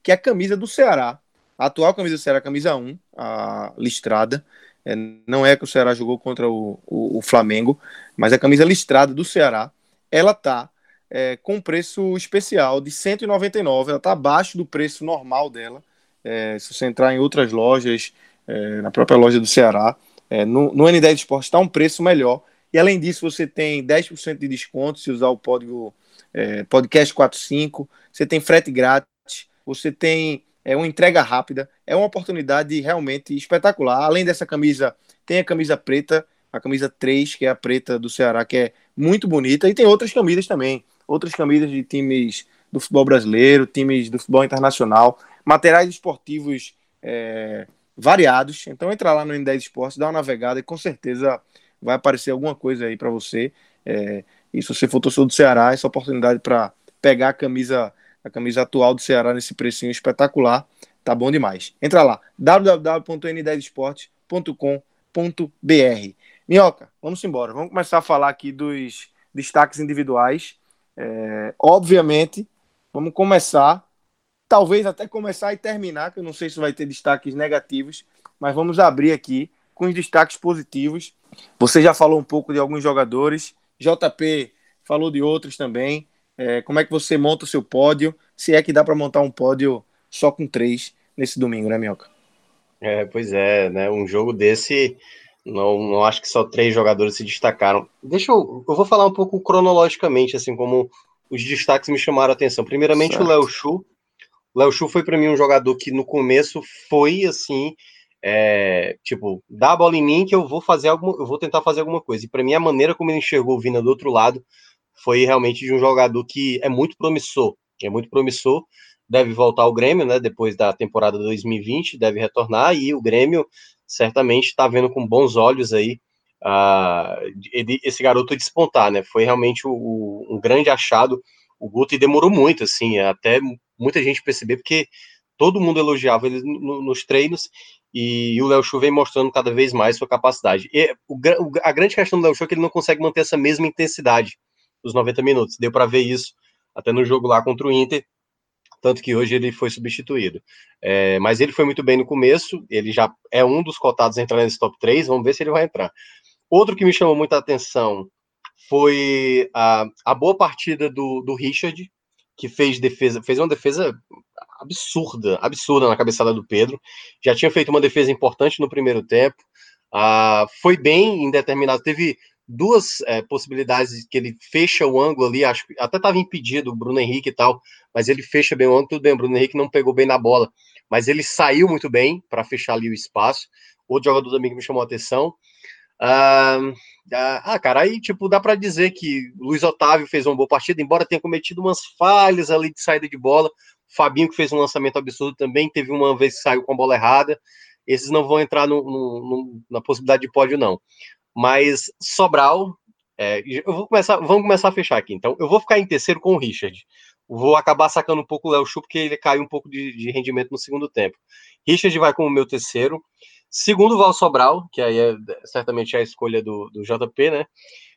que é a camisa do Ceará. A atual camisa do Ceará, camisa 1, a listrada. É, não é que o Ceará jogou contra o, o, o, Flamengo, mas a camisa listrada do Ceará, ela tá é, com preço especial de 199, ela tá abaixo do preço normal dela. É, se você entrar em outras lojas, é, na própria loja do Ceará, é, no, no N10 Esporte está um preço melhor. E além disso, você tem 10% de desconto se usar o código é, podcast 45, você tem frete grátis, você tem é uma entrega rápida, é uma oportunidade realmente espetacular. Além dessa camisa, tem a camisa preta, a camisa 3, que é a preta do Ceará, que é muito bonita, e tem outras camisas também, outras camisas de times do futebol brasileiro, times do futebol internacional, materiais esportivos é, variados. Então entra lá no N10 Esportes, dá uma navegada e com certeza vai aparecer alguma coisa aí para você. É, e se você for torcedor do Ceará, essa oportunidade para pegar a camisa a camisa atual do Ceará nesse precinho espetacular. Tá bom demais. Entra lá, www.n10esporte.com.br. Minhoca, vamos embora. Vamos começar a falar aqui dos destaques individuais. É, obviamente, vamos começar, talvez até começar e terminar, que eu não sei se vai ter destaques negativos, mas vamos abrir aqui com os destaques positivos. Você já falou um pouco de alguns jogadores, JP falou de outros também. É, como é que você monta o seu pódio? Se é que dá para montar um pódio só com três nesse domingo, né, Minhoca? É, pois é, né? Um jogo desse, não, não acho que só três jogadores se destacaram. Deixa eu, eu vou falar um pouco cronologicamente, assim como os destaques me chamaram a atenção. Primeiramente, certo. o Léo Chu. O Léo Chu foi para mim um jogador que no começo foi assim, é, tipo, dá a bola em mim que eu vou fazer alguma, eu vou tentar fazer alguma coisa. E para mim a maneira como ele enxergou o Vina do outro lado foi realmente de um jogador que é muito promissor, é muito promissor, deve voltar ao Grêmio, né, depois da temporada 2020, deve retornar, e o Grêmio certamente está vendo com bons olhos aí uh, ele, esse garoto despontar, né, foi realmente o, o, um grande achado, o Guto, e demorou muito, assim, até muita gente perceber, porque todo mundo elogiava ele no, nos treinos, e o Léo Chu vem mostrando cada vez mais sua capacidade. E o, a grande questão do Léo Chu é que ele não consegue manter essa mesma intensidade dos 90 minutos. Deu para ver isso até no jogo lá contra o Inter, tanto que hoje ele foi substituído. É, mas ele foi muito bem no começo, ele já é um dos cotados a entrar nesse top 3, vamos ver se ele vai entrar. Outro que me chamou muita atenção foi a, a boa partida do, do Richard, que fez defesa, fez uma defesa absurda, absurda na cabeçada do Pedro. Já tinha feito uma defesa importante no primeiro tempo. Uh, foi bem em determinado. Teve duas é, possibilidades que ele fecha o ângulo ali, acho que até estava impedido o Bruno Henrique e tal, mas ele fecha bem o ângulo, tudo bem, o Bruno Henrique não pegou bem na bola, mas ele saiu muito bem para fechar ali o espaço. Outro jogador também que me chamou a atenção. Ah, ah cara, aí tipo, dá para dizer que Luiz Otávio fez uma boa partida, embora tenha cometido umas falhas ali de saída de bola. Fabinho que fez um lançamento absurdo também, teve uma vez que saiu com a bola errada. Esses não vão entrar no, no, no, na possibilidade de pódio, não. Mas Sobral, é, eu vou começar, vamos começar a fechar aqui. Então, eu vou ficar em terceiro com o Richard. vou acabar sacando um pouco o Léo Chu, porque ele caiu um pouco de, de, rendimento no segundo tempo. Richard vai como meu terceiro. Segundo, Val Sobral, que aí é certamente a escolha do, do JP, né?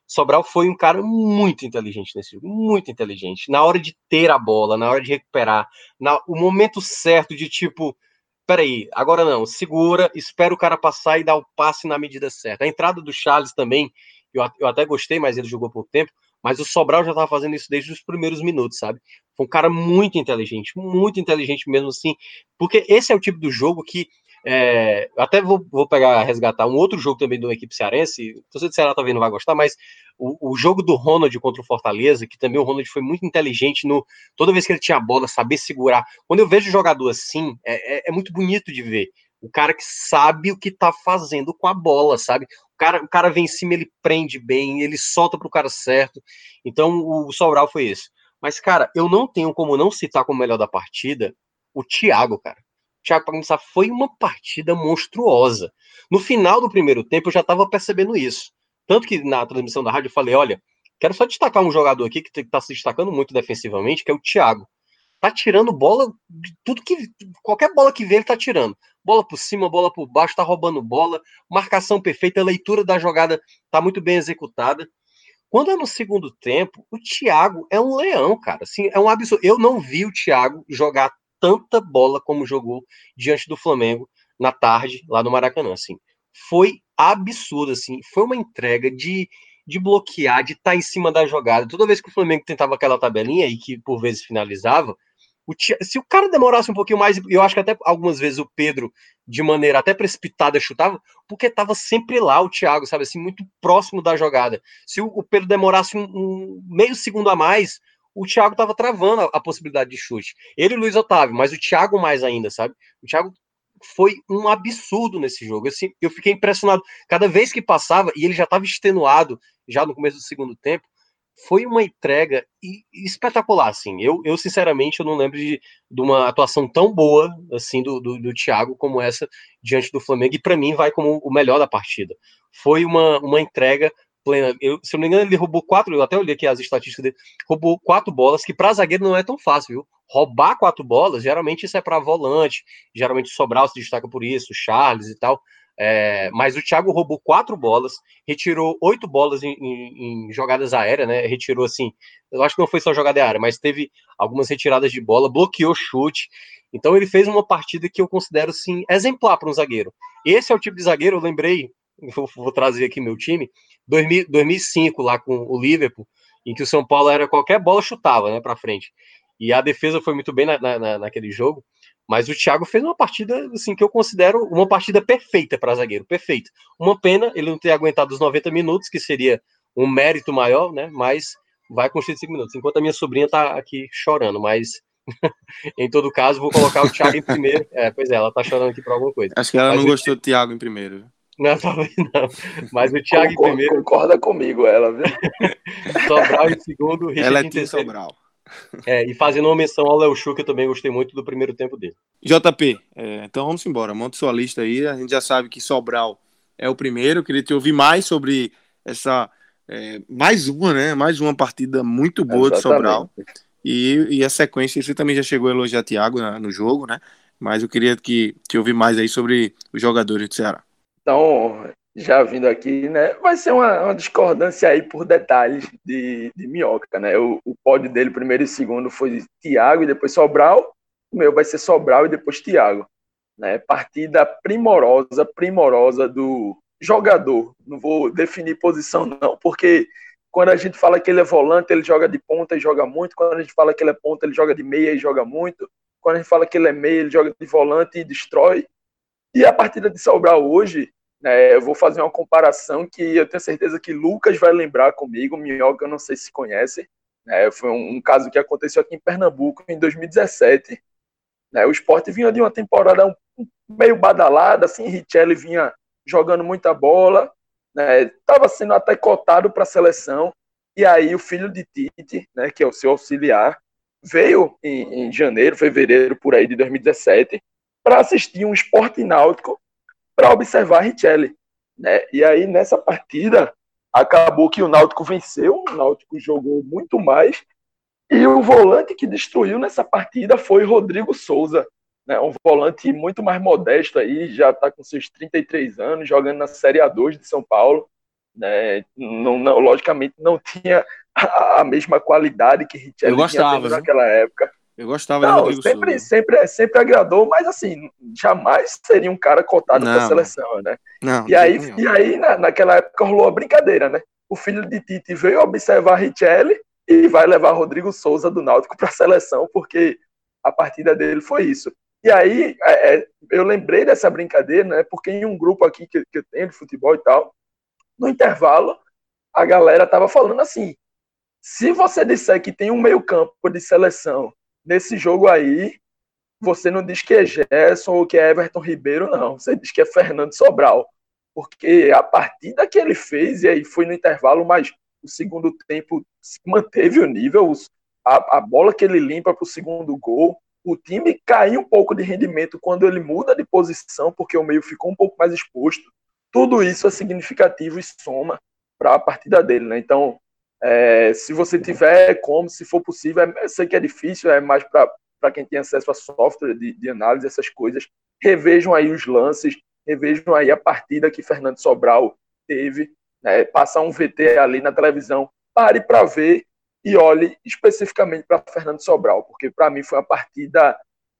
Sobral foi um cara muito inteligente nesse jogo, muito inteligente. Na hora de ter a bola, na hora de recuperar, na, o momento certo de tipo, peraí, agora não, segura, espera o cara passar e dá o passe na medida certa. A entrada do Charles também, eu, eu até gostei, mas ele jogou pouco tempo, mas o Sobral já estava fazendo isso desde os primeiros minutos, sabe? Foi um cara muito inteligente, muito inteligente mesmo assim, porque esse é o tipo do jogo que é, até vou, vou, pegar, resgatar um outro jogo também da equipe cearense. Você de Ceará talvez não vai gostar, mas o, o, jogo do Ronald contra o Fortaleza, que também o Ronald foi muito inteligente no toda vez que ele tinha a bola, saber segurar. Quando eu vejo jogador assim, é, é, é muito bonito de ver. O cara que sabe o que tá fazendo com a bola, sabe? O cara, o cara vem em cima, ele prende bem, ele solta pro cara certo. Então o Sobral foi isso. Mas, cara, eu não tenho como não citar como melhor da partida o Thiago, cara. Thiago Paganissá foi uma partida monstruosa. No final do primeiro tempo, eu já estava percebendo isso. Tanto que na transmissão da rádio eu falei: olha, quero só destacar um jogador aqui que está se destacando muito defensivamente, que é o Thiago. Tá tirando bola, tudo que. Qualquer bola que vê, ele tá tirando. Bola por cima, bola por baixo, tá roubando bola, marcação perfeita, leitura da jogada tá muito bem executada. Quando é no segundo tempo, o Thiago é um leão, cara. Assim, é um absurdo. Eu não vi o Thiago jogar tanta bola como jogou diante do Flamengo na tarde, lá no Maracanã, assim. Foi absurdo, assim. Foi uma entrega de, de bloquear, de estar tá em cima da jogada. Toda vez que o Flamengo tentava aquela tabelinha e que por vezes finalizava, o se o cara demorasse um pouquinho mais, eu acho que até algumas vezes o Pedro, de maneira até precipitada, chutava, porque estava sempre lá o Thiago, sabe, assim, muito próximo da jogada. Se o, Pedro demorasse um, um meio segundo a mais, o Thiago estava travando a, a, possibilidade de chute. Ele e o Luiz Otávio, mas o Thiago mais ainda, sabe? O Thiago foi um absurdo nesse jogo. Assim, eu fiquei impressionado. Cada vez que passava, e ele já estava extenuado já no começo do segundo tempo, foi uma entrega espetacular, assim. Eu, eu sinceramente, eu não lembro de, de uma atuação tão boa, assim, do, do, do Thiago como essa diante do Flamengo, e para mim vai como o melhor da partida. Foi uma, uma entrega plena. Eu, se eu não me engano, ele roubou quatro, eu até olhei aqui as estatísticas dele, roubou quatro bolas, que para zagueiro não é tão fácil, viu? Roubar quatro bolas, geralmente isso é para volante, geralmente o Sobral se destaca por isso, o Charles e tal. É, mas o Thiago roubou quatro bolas, retirou oito bolas em, em, em, jogadas aéreas, né? Retirou assim, eu acho que não foi só jogada aérea, mas teve algumas retiradas de bola, bloqueou chute. Então ele fez uma partida que eu considero sim exemplar para um zagueiro. Esse é o tipo de zagueiro, eu lembrei, vou, vou trazer aqui meu time, 2000, 2005 lá com o Liverpool, em que o São Paulo era qualquer bola chutava, né, para frente. E a defesa foi muito bem na, na, naquele jogo, mas o Thiago fez uma partida assim que eu considero uma partida perfeita para zagueiro, perfeita. Uma pena ele não ter aguentado os 90 minutos, que seria um mérito maior, né? Mas vai com 5 minutos. Enquanto a minha sobrinha tá aqui chorando, mas em todo caso, vou colocar o Thiago em primeiro. É, pois é, ela tá chorando aqui por alguma coisa. Acho que ela mas não gostou do Thiago em primeiro. Não, talvez não. Mas o Thiago Concorda, em primeiro. Concorda comigo, ela, viu? Sobral em segundo, Richard Ela é em Tim terceiro. Sobral. É, e fazendo uma menção ao Léo Chu, que eu também gostei muito do primeiro tempo dele. JP, é, então vamos embora. Monta sua lista aí. A gente já sabe que Sobral é o primeiro. Eu queria te ouvir mais sobre essa. é, mais uma, né? Mais uma partida muito boa de Sobral. E, e a sequência, você também já chegou a elogiar Thiago na- no jogo, né? Mas eu queria que te ouvir mais aí sobre os jogadores do Ceará. Então, já vindo aqui, né? Vai ser uma, uma discordância aí por detalhes de, de Minhoca, né? O, o pódio dele, primeiro e segundo, foi Thiago e depois Sobral. O meu vai ser Sobral e depois Thiago. Né? Partida primorosa, primorosa do jogador. Não vou definir posição, não, porque quando a gente fala que ele é volante, ele joga de ponta e joga muito. Quando a gente fala que ele é ponta, ele joga de meia e joga muito. Quando a gente fala que ele é meia, ele joga de volante e destrói. E a partida de Sobral hoje, né, eu vou fazer uma comparação que eu tenho certeza que Lucas vai lembrar comigo, Minhoca eu não sei se conhece, né, foi um, um caso que aconteceu aqui em Pernambuco em 2017, né, o esporte vinha de uma temporada um, um meio badalada, assim, Richelli vinha jogando muita bola, estava sendo até cotado para a seleção, e aí o filho de Tite, né, que é o seu auxiliar, veio em, em janeiro, fevereiro, por aí de 2017, para assistir um esporte náutico para observar Richelli. Né? E aí, nessa partida, acabou que o Náutico venceu, o Náutico jogou muito mais, E o volante que destruiu nessa partida foi Rodrigo Souza, né, um volante muito mais modesto aí, já está com seus 33 anos, jogando na Série A2 de São Paulo. Né, não, não, logicamente não tinha a, mesma qualidade que Richelli tinha naquela época. Eu gostava não, Rodrigo sempre, Souza. sempre, sempre agradou, mas assim, jamais seria um cara cotado para a seleção, né? Não, e, aí, e aí, na, naquela época, rolou a brincadeira, né? O filho de Tite veio observar Richelli e vai levar Rodrigo Souza do Náutico para a seleção, porque a partida dele foi isso. E aí, é, é, eu lembrei dessa brincadeira, né? Porque em um grupo aqui que, que eu tenho de futebol e tal, no intervalo, a galera tava falando assim: se você disser que tem um meio-campo de seleção nesse jogo aí, você não diz que é Gerson ou que é Everton Ribeiro, não. Você diz que é Fernando Sobral. Porque a partida que ele fez, e aí foi no intervalo, mas o segundo tempo manteve o nível, a, a bola que ele limpa para o segundo gol. O time caiu um pouco de rendimento quando ele muda de posição, porque o meio ficou um pouco mais exposto. Tudo isso é significativo e soma para a partida dele, né? Então, é, se você tiver como, se for possível, é, eu sei que é difícil, é mais para quem tem acesso a software de, de, análise, essas coisas, revejam aí os lances, revejam aí a partida que Fernando Sobral teve, né, passar um VT ali na televisão, pare para ver e olhe especificamente para Fernando Sobral, porque para mim foi uma partida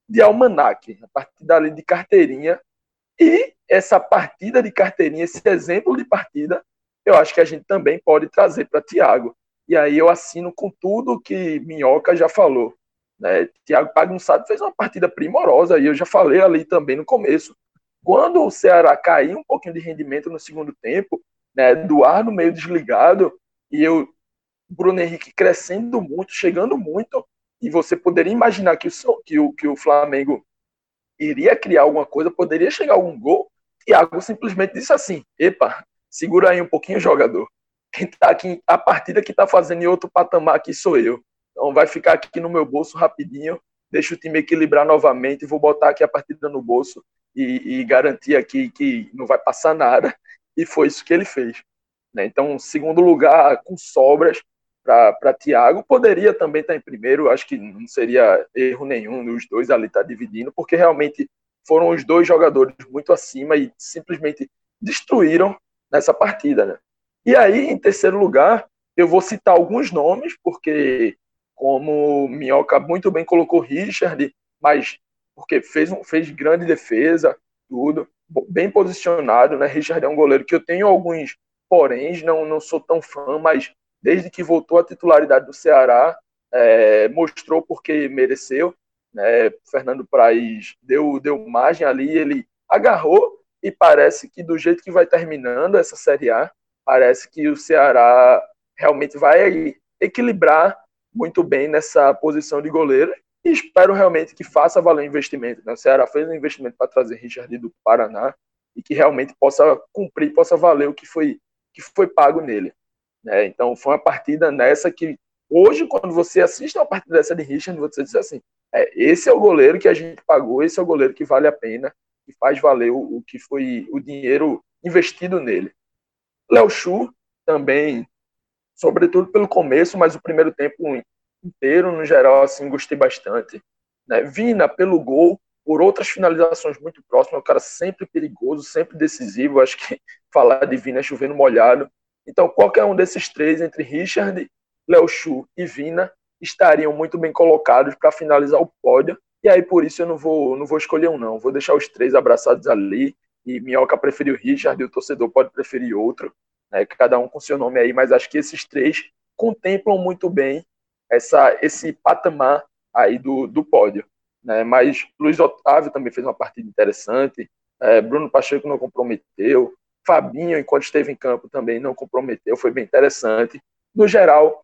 de almanaque, a partida ali de carteirinha, e essa partida de carteirinha, esse exemplo de partida, eu acho que a gente também pode trazer para Thiago. E aí eu assino com tudo que Minhoca já falou. Né? Thiago Pagunçado fez uma partida primorosa, e eu já falei ali também no começo. Quando o Ceará caiu um pouquinho de rendimento no segundo tempo, né, do no meio desligado, e eu, Bruno Henrique crescendo muito, chegando muito, e você poderia imaginar que o, que o, que o Flamengo iria criar alguma coisa, poderia chegar algum gol, Thiago simplesmente disse assim: epa, segura aí um pouquinho, jogador. Quem tá aqui, a partida que tá fazendo em outro patamar aqui sou eu. Então vai ficar aqui no meu bolso rapidinho, deixa o time equilibrar novamente, vou botar aqui a partida no bolso e, e garantir aqui que não vai passar nada. E foi isso que ele fez. Né? Então, segundo lugar, com sobras para Thiago, poderia também estar tá em primeiro, acho que não seria erro nenhum dos dois ali estar tá dividindo, porque realmente foram os dois jogadores muito acima e simplesmente destruíram nessa partida, né? E aí, em terceiro lugar, eu vou citar alguns nomes, porque, como Minhoca muito bem colocou Richard, mas porque fez, um, fez grande defesa, tudo, bem posicionado, né? Richard é um goleiro que eu tenho alguns porém, não, não sou tão fã, mas desde que voltou à titularidade do Ceará, é, mostrou porque mereceu. Né? Fernando Praz deu, deu margem ali, ele agarrou e parece que do jeito que vai terminando essa Série A, parece que o Ceará realmente vai equilibrar muito bem nessa posição de goleiro e espero realmente que faça valer o investimento. Né? O Ceará fez um investimento para trazer Richard do Paraná e que realmente possa cumprir, possa valer o que foi, que foi pago nele. Né? Então foi uma partida nessa que hoje, quando você assiste uma partida dessa de Richard, você diz assim: é, esse é o goleiro que a gente pagou, esse é o goleiro que vale a pena, que faz valer o, o que foi o dinheiro investido nele. Léo Chu também, sobretudo pelo começo, mas o primeiro tempo inteiro, no geral, assim, gostei bastante. Né? Vina, pelo gol, por outras finalizações muito próximas, o cara sempre perigoso, sempre decisivo. Acho que falar de Vina é chovendo molhado. Então, qualquer um desses três, entre Richard, Léo Chu e Vina, estariam muito bem colocados para finalizar o pódio. E aí, por isso, eu não vou, não vou escolher um, não. Vou deixar os três abraçados ali. E Minhoca preferiu Richard, e o torcedor pode preferir outro. Né? Cada um com seu nome aí, mas acho que esses três contemplam muito bem essa, esse patamar aí do, do pódio. Né? Mas Luiz Otávio também fez uma partida interessante. É, Bruno Pacheco não comprometeu. Fabinho, enquanto esteve em campo, também não comprometeu, foi bem interessante. No geral,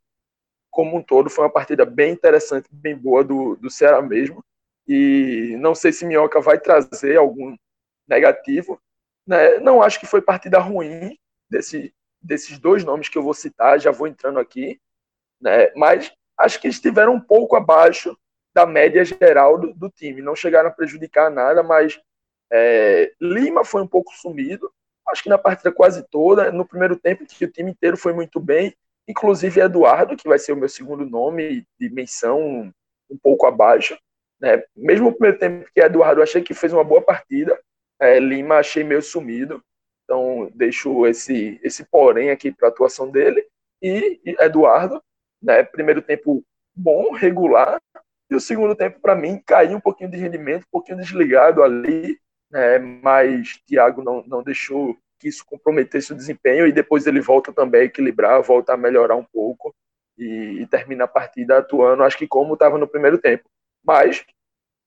como um todo, foi uma partida bem interessante, bem boa do, do Ceará mesmo. E não sei se Minhoca vai trazer algum negativo. Né? Não acho que foi partida ruim desse, desses dois nomes que eu vou citar, já vou entrando aqui. Né? Mas acho que estiveram um pouco abaixo da média geral do, do time. Não chegaram a prejudicar nada, mas é, Lima foi um pouco sumido acho que na partida quase toda, no primeiro tempo que o time inteiro foi muito bem, inclusive Eduardo, que vai ser o meu segundo nome de menção um pouco abaixo. Né? Mesmo no primeiro tempo que Eduardo achei que fez uma boa partida, é, Lima achei meio sumido, então deixo esse, esse porém aqui para a atuação dele. E, e Eduardo, né, primeiro tempo bom, regular, e o segundo tempo, para mim, caiu um pouquinho de rendimento, um pouquinho desligado ali, né, mas Thiago não, não deixou que isso comprometesse o desempenho e depois ele volta também a equilibrar, volta a melhorar um pouco e, e termina a partida atuando, acho que como estava no primeiro tempo. Mas,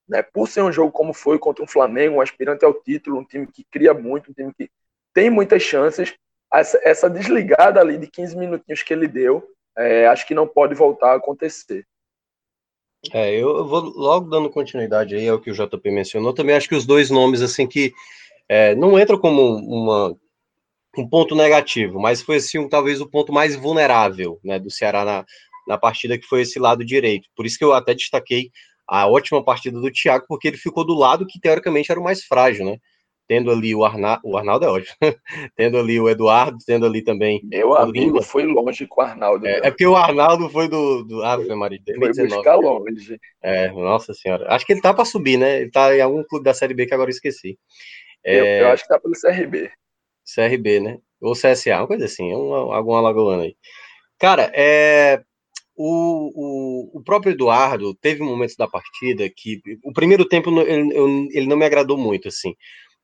né, por ser um jogo como foi contra um Flamengo, um aspirante ao título, um time que cria muito, um time que tem muitas chances, essa, essa desligada ali de 15 minutinhos que ele deu, é, acho que não pode voltar a acontecer. É, eu vou logo dando continuidade aí ao que o JP mencionou. Também acho que os dois nomes, assim, que é, não entram como uma, um ponto negativo, mas foi, assim, um, talvez o ponto mais vulnerável, né, do Ceará na, na partida, que foi esse lado direito. Por isso que eu até destaquei a ótima partida do Thiago, porque ele ficou do lado que, teoricamente, era o mais frágil, né? tendo ali o Arnaldo, o Arnaldo é ótimo, tendo ali o Eduardo, tendo ali também Meu o amigo Lima. foi longe com o Arnaldo. É, é, porque o Arnaldo foi do, do ah, foi, Maria, 2019. Foi longe. É, nossa senhora. Acho que ele tá para subir, né? Ele tá em algum clube da Série B que agora eu esqueci. É, eu, eu, acho que tá pelo CRB. CRB, né? Ou CSA, uma coisa assim, uma, alguma lagoana aí. Cara, é, o, o, o, próprio Eduardo teve momentos da partida que o primeiro tempo ele, ele não me agradou muito, assim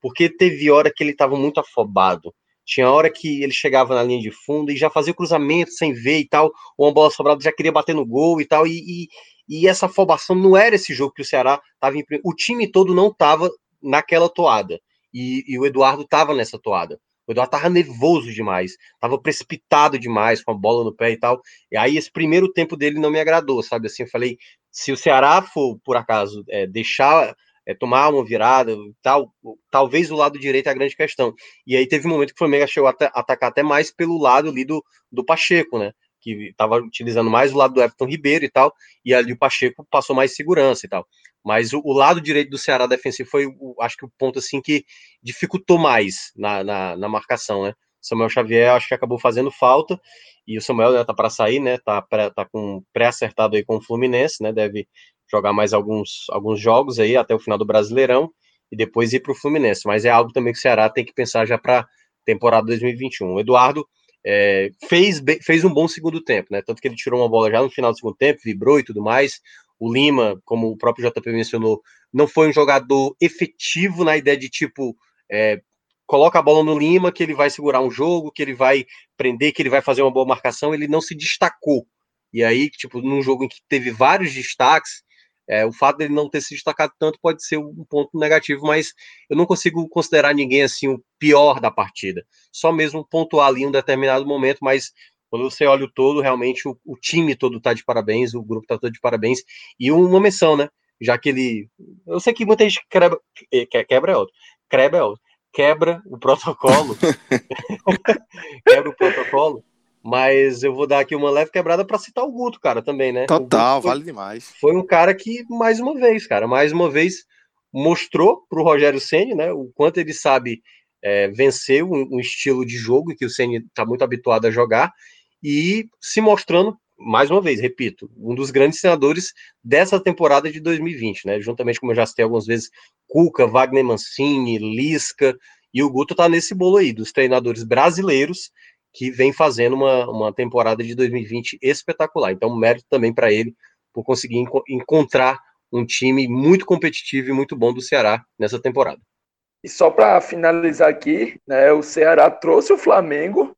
porque teve hora que ele estava muito afobado. Tinha hora que ele chegava na linha de fundo e já fazia o cruzamento sem ver e tal, ou uma bola sobrada já queria bater no gol e tal, e, e, e essa afobação não era esse jogo que o Ceará estava O time todo não estava naquela toada, e, e o Eduardo estava nessa toada. O Eduardo tava nervoso demais, tava precipitado demais, com a bola no pé e tal. E aí, esse primeiro tempo dele não me agradou, sabe? Assim, eu falei: se o Ceará for, por acaso, é, deixar é, tomar uma virada, tal, talvez o lado direito é a grande questão. E aí teve um momento que o Flamengo chegou a atacar até mais pelo lado ali do, do Pacheco, né? Que estava utilizando mais o lado do Everton Ribeiro e tal, e ali o Pacheco passou mais segurança e tal. Mas o, o lado direito do Ceará defensivo foi, o, acho que o ponto assim que dificultou mais na, na, na marcação, né? Samuel Xavier acho que acabou fazendo falta e o Samuel né, tá para sair, né? Tá, tá com pré-acertado aí com o Fluminense, né? Deve jogar mais alguns, alguns jogos aí até o final do Brasileirão e depois ir para o Fluminense. Mas é algo também que o Ceará tem que pensar já para temporada 2021. O Eduardo é, fez, fez um bom segundo tempo, né? Tanto que ele tirou uma bola já no final do segundo tempo, vibrou e tudo mais. O Lima, como o próprio JP mencionou, não foi um jogador efetivo na ideia de tipo. É, coloca a bola no Lima, que ele vai segurar um jogo, que ele vai prender, que ele vai fazer uma boa marcação, ele não se destacou. E aí, tipo, num jogo em que teve vários destaques, é, o fato dele não ter se destacado tanto pode ser um ponto negativo, mas eu não consigo considerar ninguém assim o pior da partida. Só mesmo pontuar ali em um determinado momento, mas quando você olha o todo, realmente o, o time todo tá de parabéns, o grupo tá todo de parabéns. E uma menção, né? Já que ele. Eu sei que muita gente quebra. Quebra é outro. Quebra é outro. Quebra o protocolo. quebra o protocolo mas eu vou dar aqui uma leve quebrada para citar o Guto, cara, também, né? Total, foi, vale demais. Foi um cara que, mais uma vez, cara, mais uma vez mostrou para o Rogério Senni, né, o quanto ele sabe é, vencer um, um, estilo de jogo que o Senni está muito habituado a jogar e se mostrando, mais uma vez, repito, um dos grandes senadores dessa temporada de 2020, né? Juntamente, como eu já citei algumas vezes, Cuca, Wagner Mancini, Lisca, e o Guto está nesse bolo aí, dos treinadores brasileiros que vem fazendo uma, uma temporada de 2020 espetacular. Então, mérito também para ele por conseguir enco encontrar um time muito competitivo e muito bom do Ceará nessa temporada. E só para finalizar aqui, né, o Ceará trouxe o Flamengo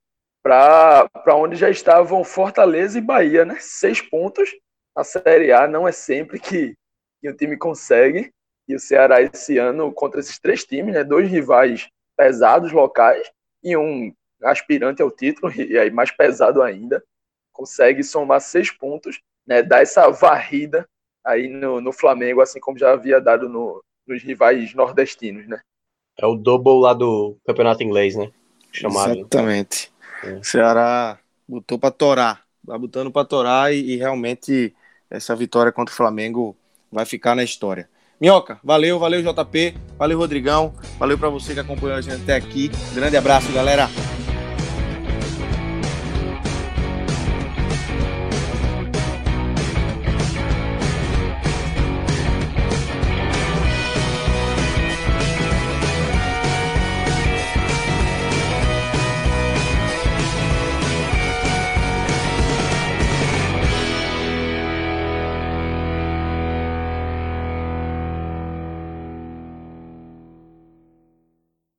para onde já estavam Fortaleza e Bahia, né? Seis pontos. A Série A não é sempre que, que o time consegue. E o Ceará esse ano contra esses três times, né? Dois rivais pesados locais e um aspirante ao título, e aí mais pesado ainda, consegue somar seis pontos, né, dar essa varrida aí no, no Flamengo, assim como já havia dado no, nos rivais nordestinos, né? É o double lá do campeonato inglês, né? Chamado. Exatamente. É. Ceará botou para torar, vai botando para torar e, e realmente essa vitória contra o Flamengo vai ficar na história. Minhoca, valeu, valeu JP, valeu Rodrigão, valeu para você que acompanhou a gente até aqui. Grande abraço, galera.